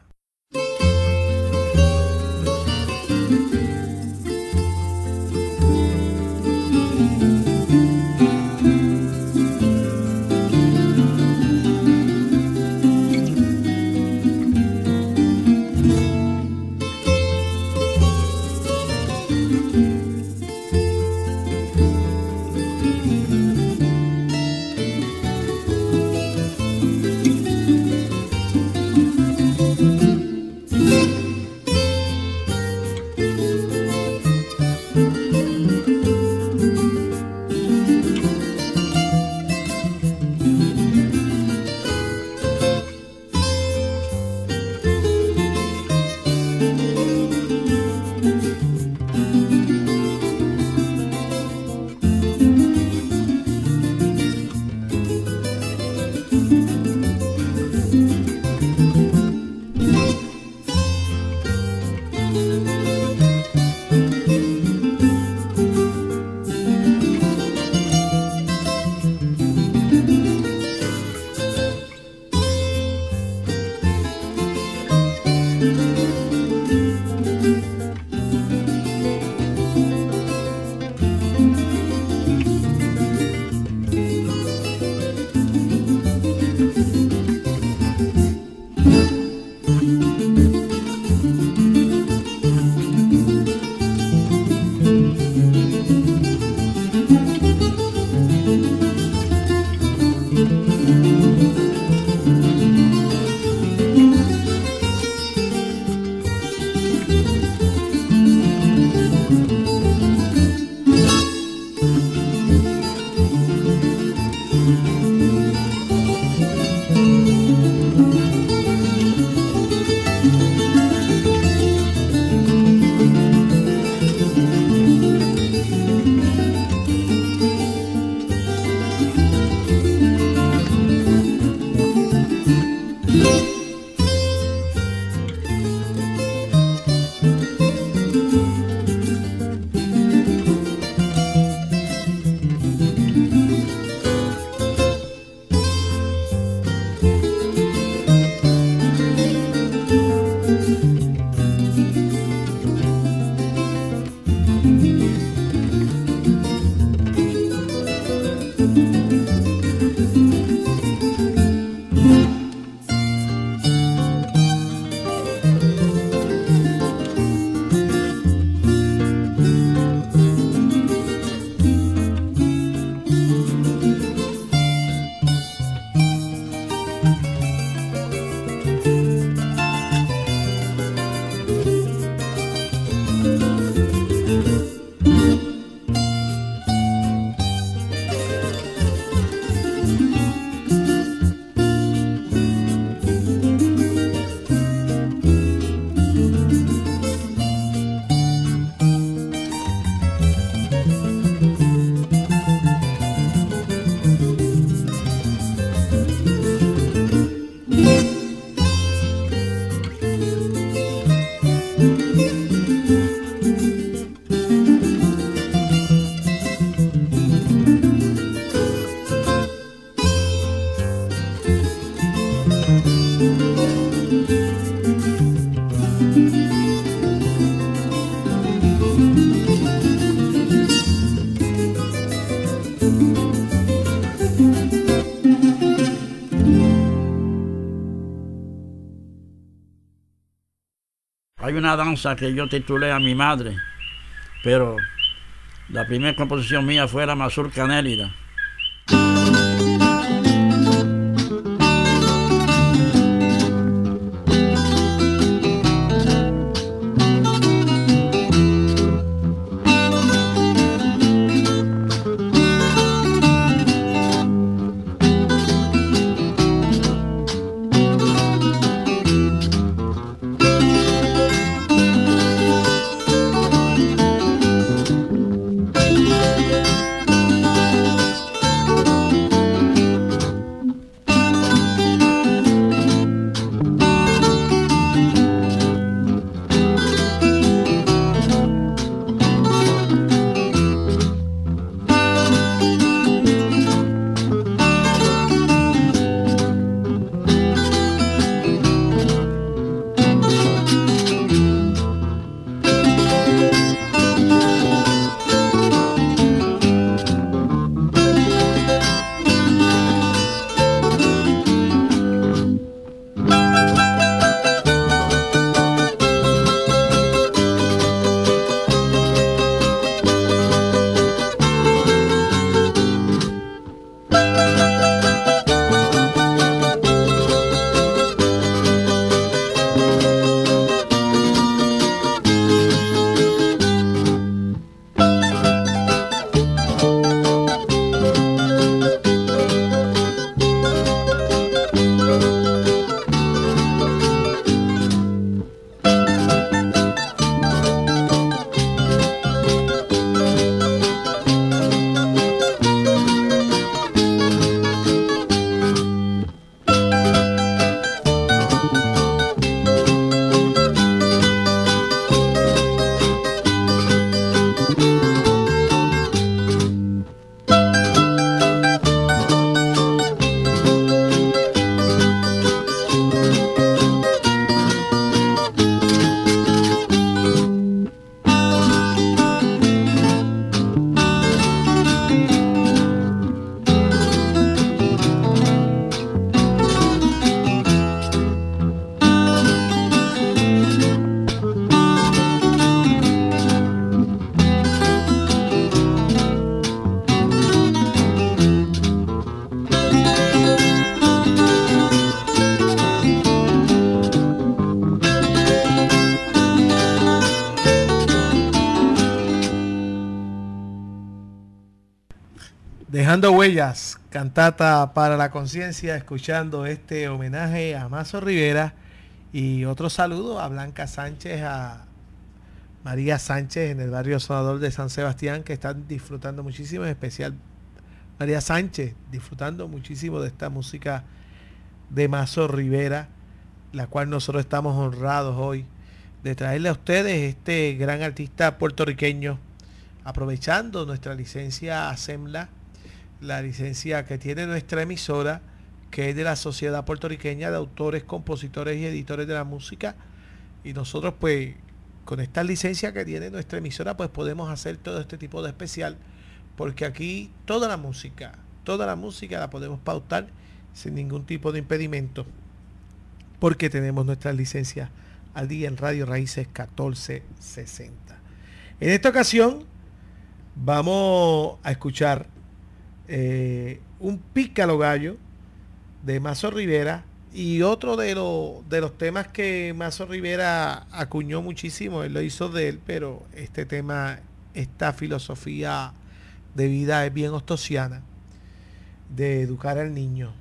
Hay una danza que yo titulé a mi madre, pero la primera composición mía fue la mazurca Nélida. Cantata para la conciencia, escuchando este homenaje a Mazo Rivera y otro saludo a Blanca Sánchez, a María Sánchez en el barrio Sonador de San Sebastián, que están disfrutando muchísimo, en especial María Sánchez, disfrutando muchísimo de esta música de Mazo Rivera la cual nosotros estamos honrados hoy de traerle a ustedes este gran artista puertorriqueño, aprovechando nuestra licencia ASEMLA, la licencia que tiene nuestra emisora, que es de la Sociedad Puertorriqueña de Autores, Compositores y Editores de la Música. Y nosotros pues con esta licencia que tiene nuestra emisora pues podemos hacer todo este tipo de especial, porque aquí toda la música, toda la música la podemos pautar sin ningún tipo de impedimento, porque tenemos nuestra licencia al día en Radio Raíces 1460. En esta ocasión vamos a escuchar eh, un pícalo gallo de Mazo Rivera y otro de, de los temas que Mazo Rivera acuñó muchísimo, él lo hizo de él, pero este tema, esta filosofía de vida es bien ostosiana, de educar al niño.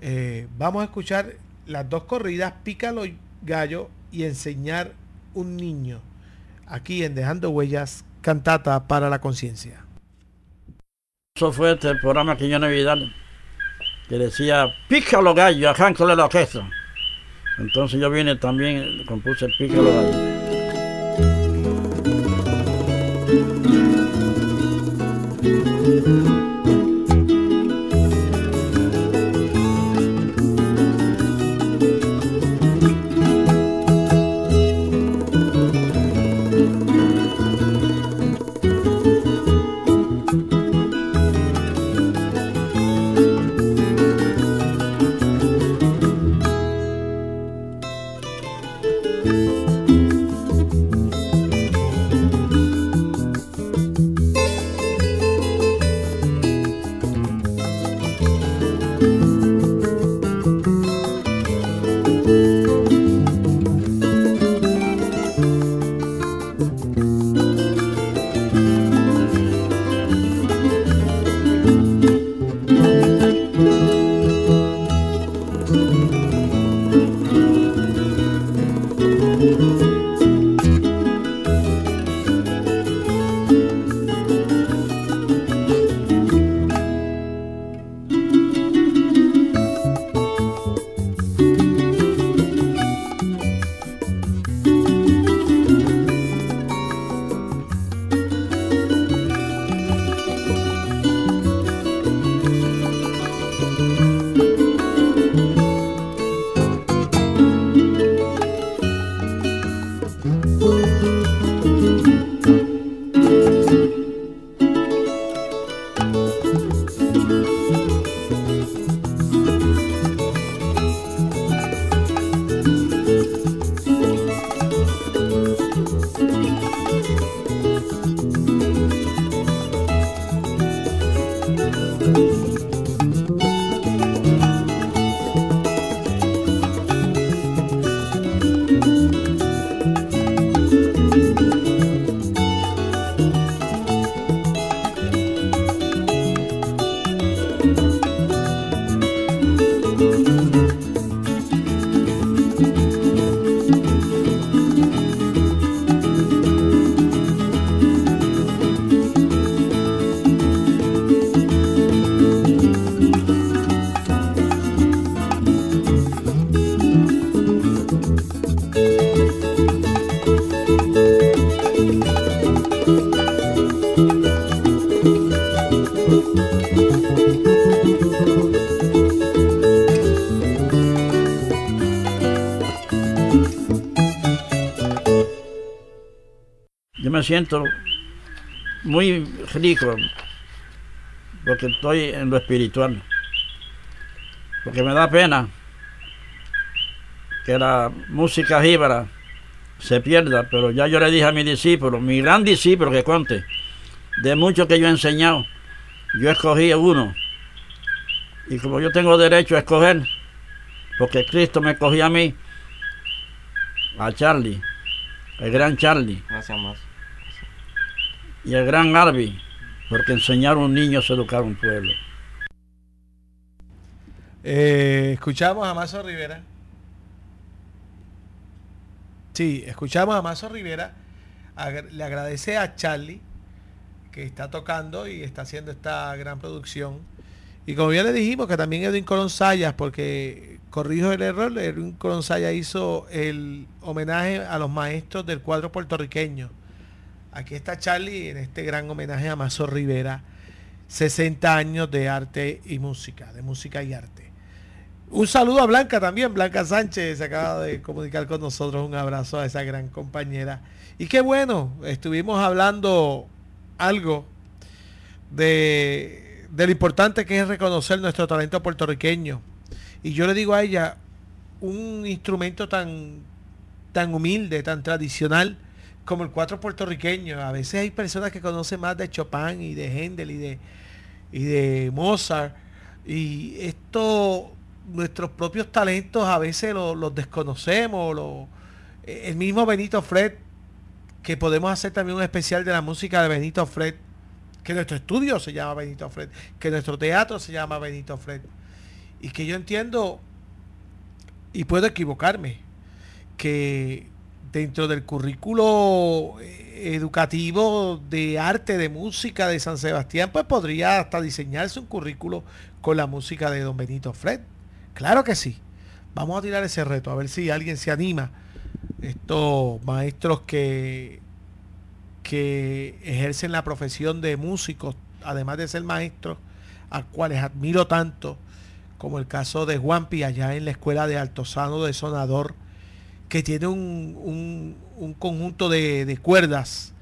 Eh, vamos a escuchar las dos corridas, Pícalo Gallo y Enseñar un Niño, aquí en Dejando Huellas, cantata para la conciencia. Eso fue este programa que yo no Vidal, que decía, pícalo gallo, arráncale la orquesta. Entonces yo vine también, compuse Pícalo gallo. Siento muy rico porque estoy en lo espiritual. Porque me da pena que la música jíbara se pierda, pero ya yo le dije a mi discípulo, mi gran discípulo que conte, de mucho que yo he enseñado, yo escogí uno. Y como yo tengo derecho a escoger, porque Cristo me escogió a mí, a Charlie, el gran Charlie. Gracias más. Y el gran Arby, porque enseñar a un niño es educar a un pueblo. Eh, escuchamos a Mazo Rivera. Sí, escuchamos a Mazo Rivera. Le agradece a Charlie que está tocando y está haciendo esta gran producción. Y como ya le dijimos que también Edwin Colón Sayas, porque corrijo el error, Erwin Colonsaya hizo el homenaje a los maestros del cuadro puertorriqueño. Aquí está Charlie en este gran homenaje a Mazo Rivera, 60 años de arte y música, de música y arte. Un saludo a Blanca también, Blanca Sánchez se acaba de comunicar con nosotros, un abrazo a esa gran compañera. Y qué bueno, estuvimos hablando algo de, de lo importante que es reconocer nuestro talento puertorriqueño. Y yo le digo a ella, un instrumento tan, tan humilde, tan tradicional como el cuatro puertorriqueño. A veces hay personas que conocen más de Chopin y de Händel y de, y de Mozart. Y esto, nuestros propios talentos a veces los desconocemos. Lo, el mismo Benito Fred, que podemos hacer también un especial de la música de Benito Fred, que nuestro estudio se llama Benito Fred, que nuestro teatro se llama Benito Fred. Y que yo entiendo, y puedo equivocarme, que dentro del currículo eh, educativo de arte, de música de San Sebastián, pues podría hasta diseñarse un currículo con la música de don Benito Fred. Claro que sí. Vamos a tirar ese reto, a ver si alguien se anima. Estos maestros que, que ejercen la profesión de músicos, además de ser maestros, a cuales admiro tanto, como el caso de Juanpi allá en la escuela de Altozano de Sonador, que tiene un, conjunto de, cuerdas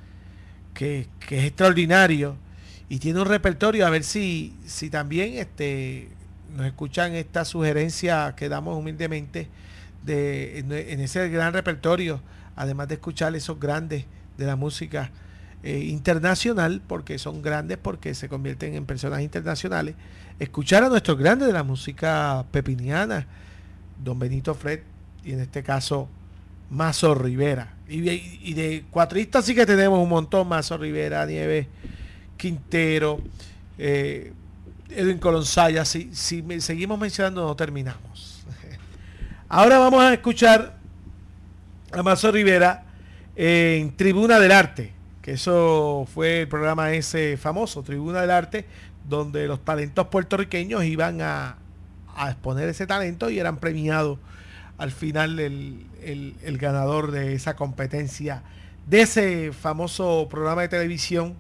que, es extraordinario y tiene un repertorio, a ver si, si también este, nos escuchan esta sugerencia que damos humildemente de, en, ese gran repertorio, además de escuchar esos grandes de la música eh, internacional, porque son grandes, porque se convierten en personas internacionales, escuchar a nuestros grandes de la música pepiniana, don Benito Fred, y en este caso Mazo Rivera. Y de, y cuatristas sí que tenemos un montón, Mazo Rivera, Nieves, Quintero, eh, Edwin Colonsaya, si, si seguimos mencionando no terminamos. Ahora vamos a escuchar a Mazo Rivera en Tribuna del Arte, que eso fue el programa ese famoso, Tribuna del Arte, donde los talentos puertorriqueños iban a, a exponer ese talento y eran premiados al final el, el, ganador de esa competencia, de ese famoso programa de televisión,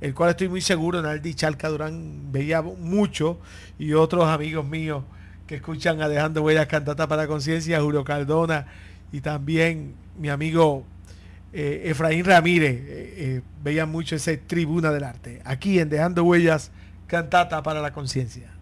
el cual estoy muy seguro, Naldi Chalca Durán veía mucho y otros amigos míos que escuchan a Dejando Huellas Cantata para Conciencia, Julio Cardona y también mi amigo eh, Efraín Ramírez, eh, eh, veían mucho ese tribuna del arte, aquí en Dejando Huellas Cantata para la Conciencia.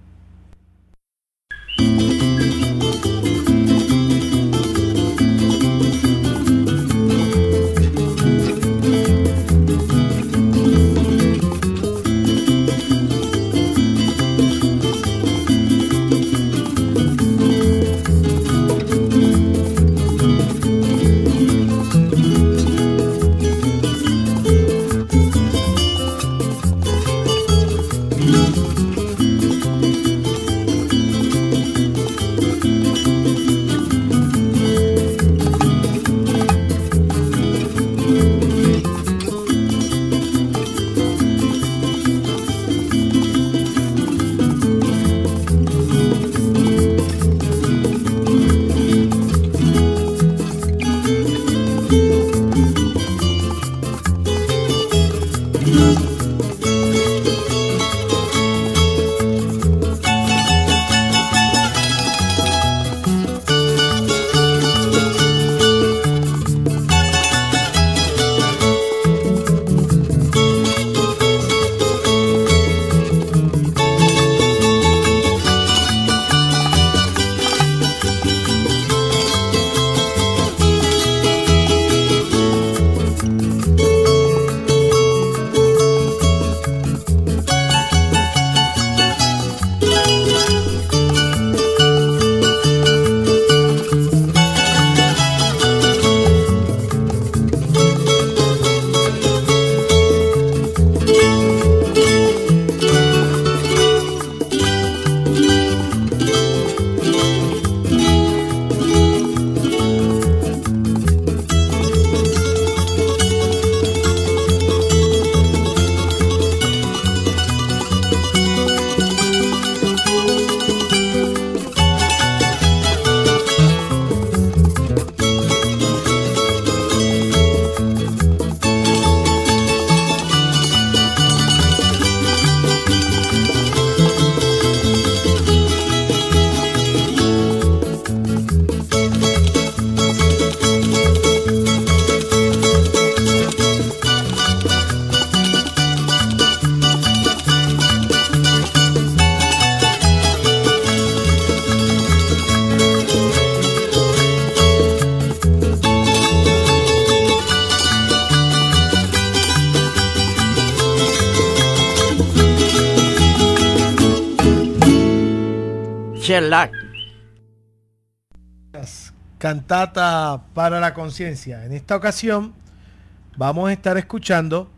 Cantata para la conciencia. En esta ocasión vamos a estar escuchando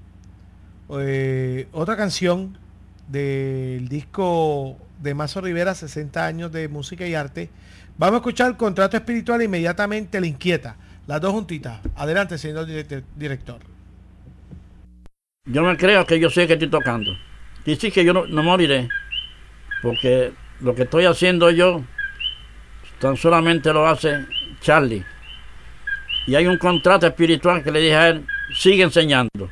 eh, otra canción del disco de Mazo Rivera, 60 años de música y arte. Vamos a escuchar Contrato Espiritual e inmediatamente La Inquieta. Las dos juntitas. Adelante, señor direct- director. Yo me creo que yo sé que estoy tocando. Sí que yo no, no moriré. Porque lo que estoy haciendo yo, tan solamente lo hace Charlie. Y hay un contrato espiritual que le dije a él, sigue enseñando.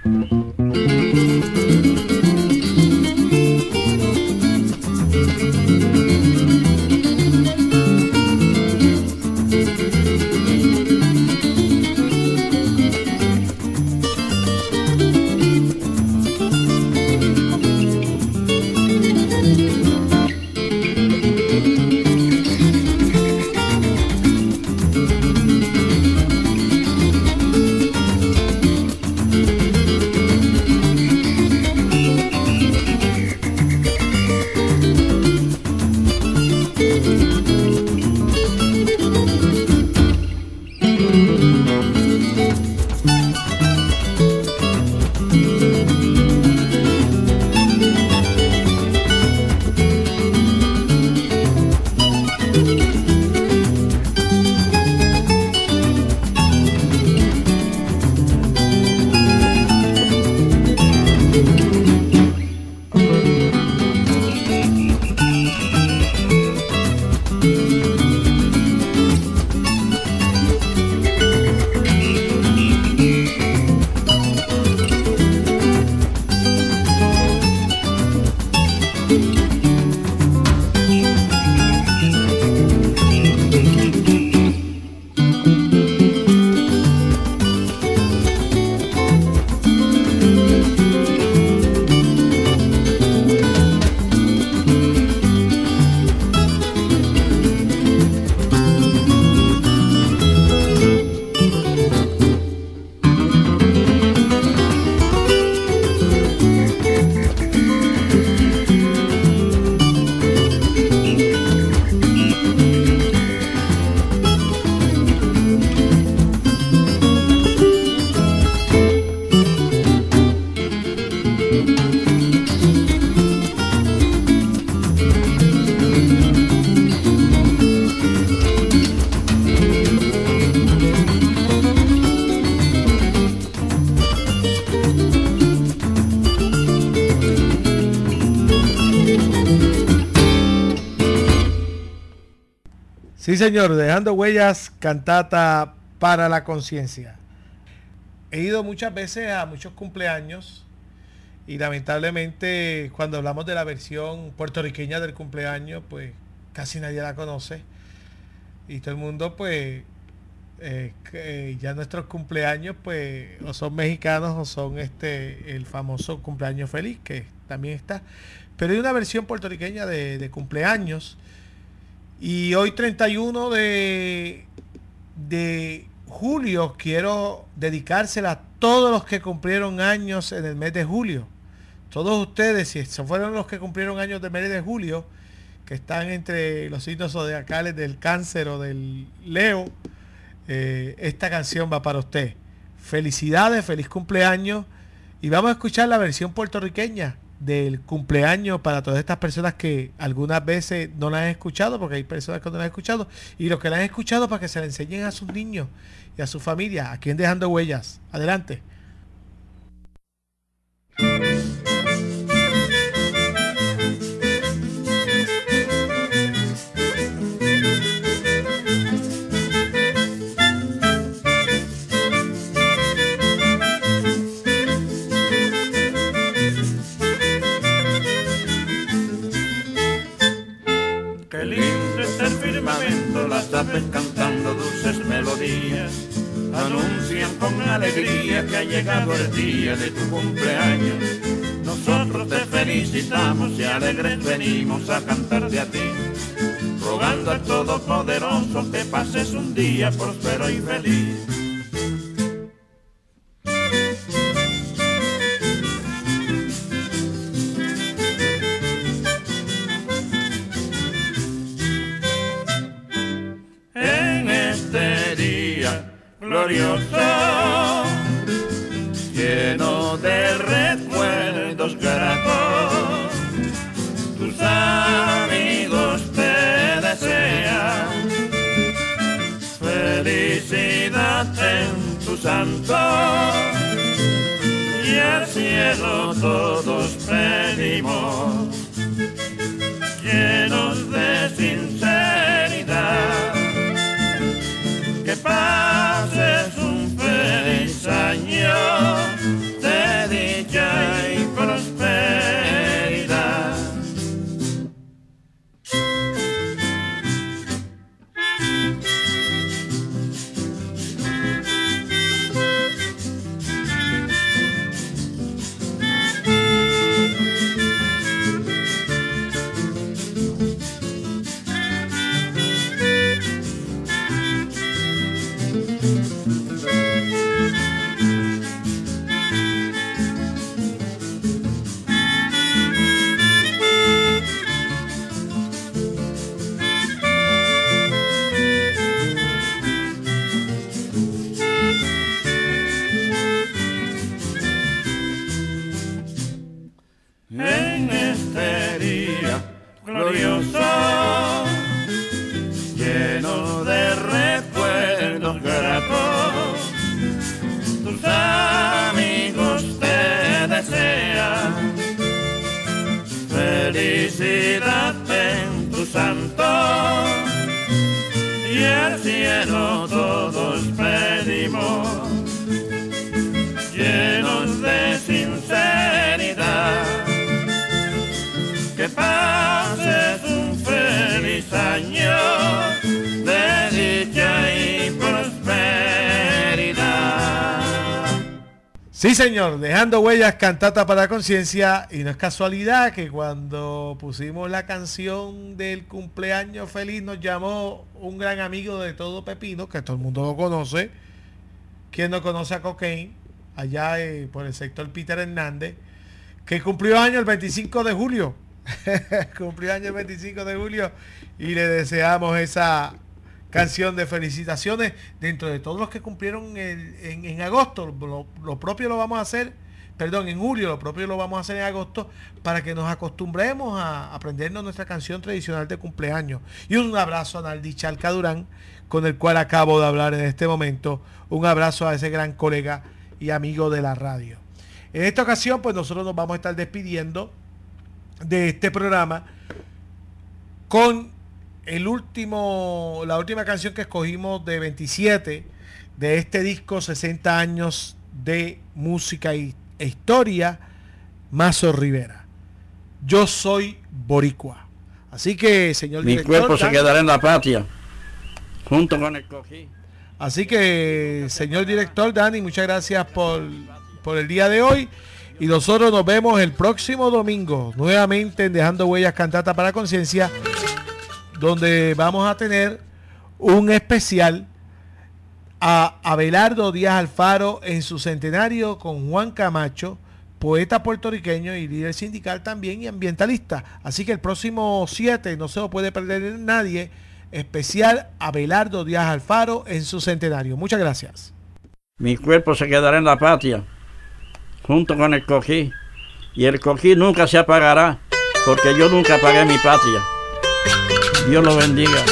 Sí, señor, dejando huellas, cantata para la conciencia. He ido muchas veces a muchos cumpleaños y lamentablemente cuando hablamos de la versión puertorriqueña del cumpleaños, pues casi nadie la conoce. Y todo el mundo, pues, eh, que ya nuestros cumpleaños, pues, o son mexicanos o son este el famoso cumpleaños feliz, que también está. Pero hay una versión puertorriqueña de, de cumpleaños. Y hoy 31 de, de julio quiero dedicársela a todos los que cumplieron años en el mes de julio. Todos ustedes, si fueron los que cumplieron años del mes de julio, que están entre los signos zodiacales del cáncer o del Leo, eh, esta canción va para usted. Felicidades, feliz cumpleaños. Y vamos a escuchar la versión puertorriqueña del cumpleaños para todas estas personas que algunas veces no la han escuchado, porque hay personas que no la han escuchado, y los que la han escuchado para que se la enseñen a sus niños y a su familia, aquí en Dejando Huellas. Adelante. Cantando dulces melodías. Anuncian con alegría que ha llegado el día de tu cumpleaños. Nosotros te felicitamos y alegres venimos a cantarte a ti. Rogando al Todopoderoso que pases un día próspero y feliz. Dejando huellas, cantata para conciencia. Y no es casualidad que cuando pusimos la canción del cumpleaños feliz nos llamó un gran amigo de todo Pepino, que todo el mundo lo conoce. quien no conoce a Cocaine? Allá eh, por el sector Peter Hernández, que cumplió año el 25 de julio. cumplió año el 25 de julio y le deseamos esa canción de felicitaciones dentro de todos los que cumplieron en, en agosto. Lo, lo propio lo vamos a hacer, perdón, en julio, lo propio lo vamos a hacer en agosto para que nos acostumbremos a aprendernos nuestra canción tradicional de cumpleaños. Y un abrazo a Naldi Chalca Durán, con el cual acabo de hablar en este momento. Un abrazo a ese gran colega y amigo de la radio. En esta ocasión, pues nosotros nos vamos a estar despidiendo de este programa con el último, la última canción que escogimos de 27 de este disco 60 años de música y, e historia, Mazo Rivera. Yo soy boricua. Así que, señor Mi director, cuerpo se quedará en la patria, junto con el cojí. Así que, señor director Dani, muchas gracias por, por el día de hoy. Y nosotros nos vemos el próximo domingo, nuevamente en Dejando Huellas Cantata para Conciencia, donde vamos a tener un especial a Abelardo Díaz Alfaro en su centenario con Juan Camacho, poeta puertorriqueño y líder sindical también y ambientalista. Así que el próximo 7 no se lo puede perder nadie, especial Abelardo Díaz Alfaro en su centenario. Muchas gracias. Mi cuerpo se quedará en la patria, junto con el cojí. Y el cojí nunca se apagará, porque yo nunca apagué mi patria. Dios lo bendiga.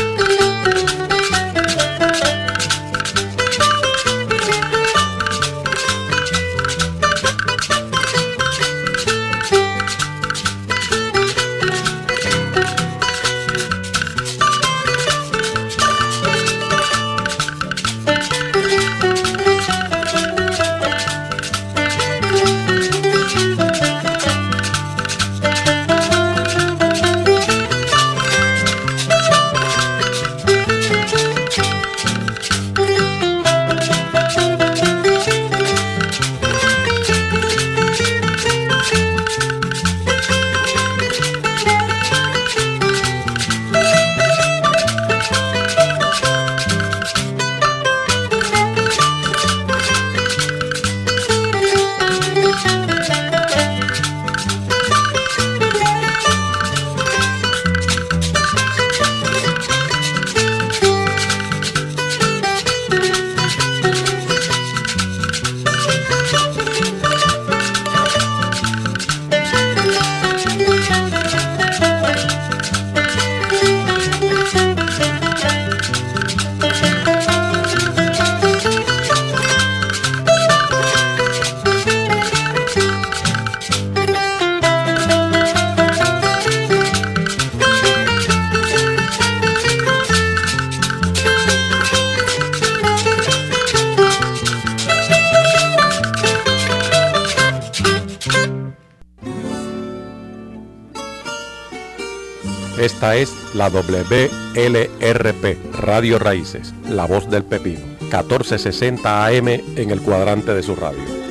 WLRP, Radio Raíces, La Voz del Pepino, 1460 AM en el cuadrante de su radio.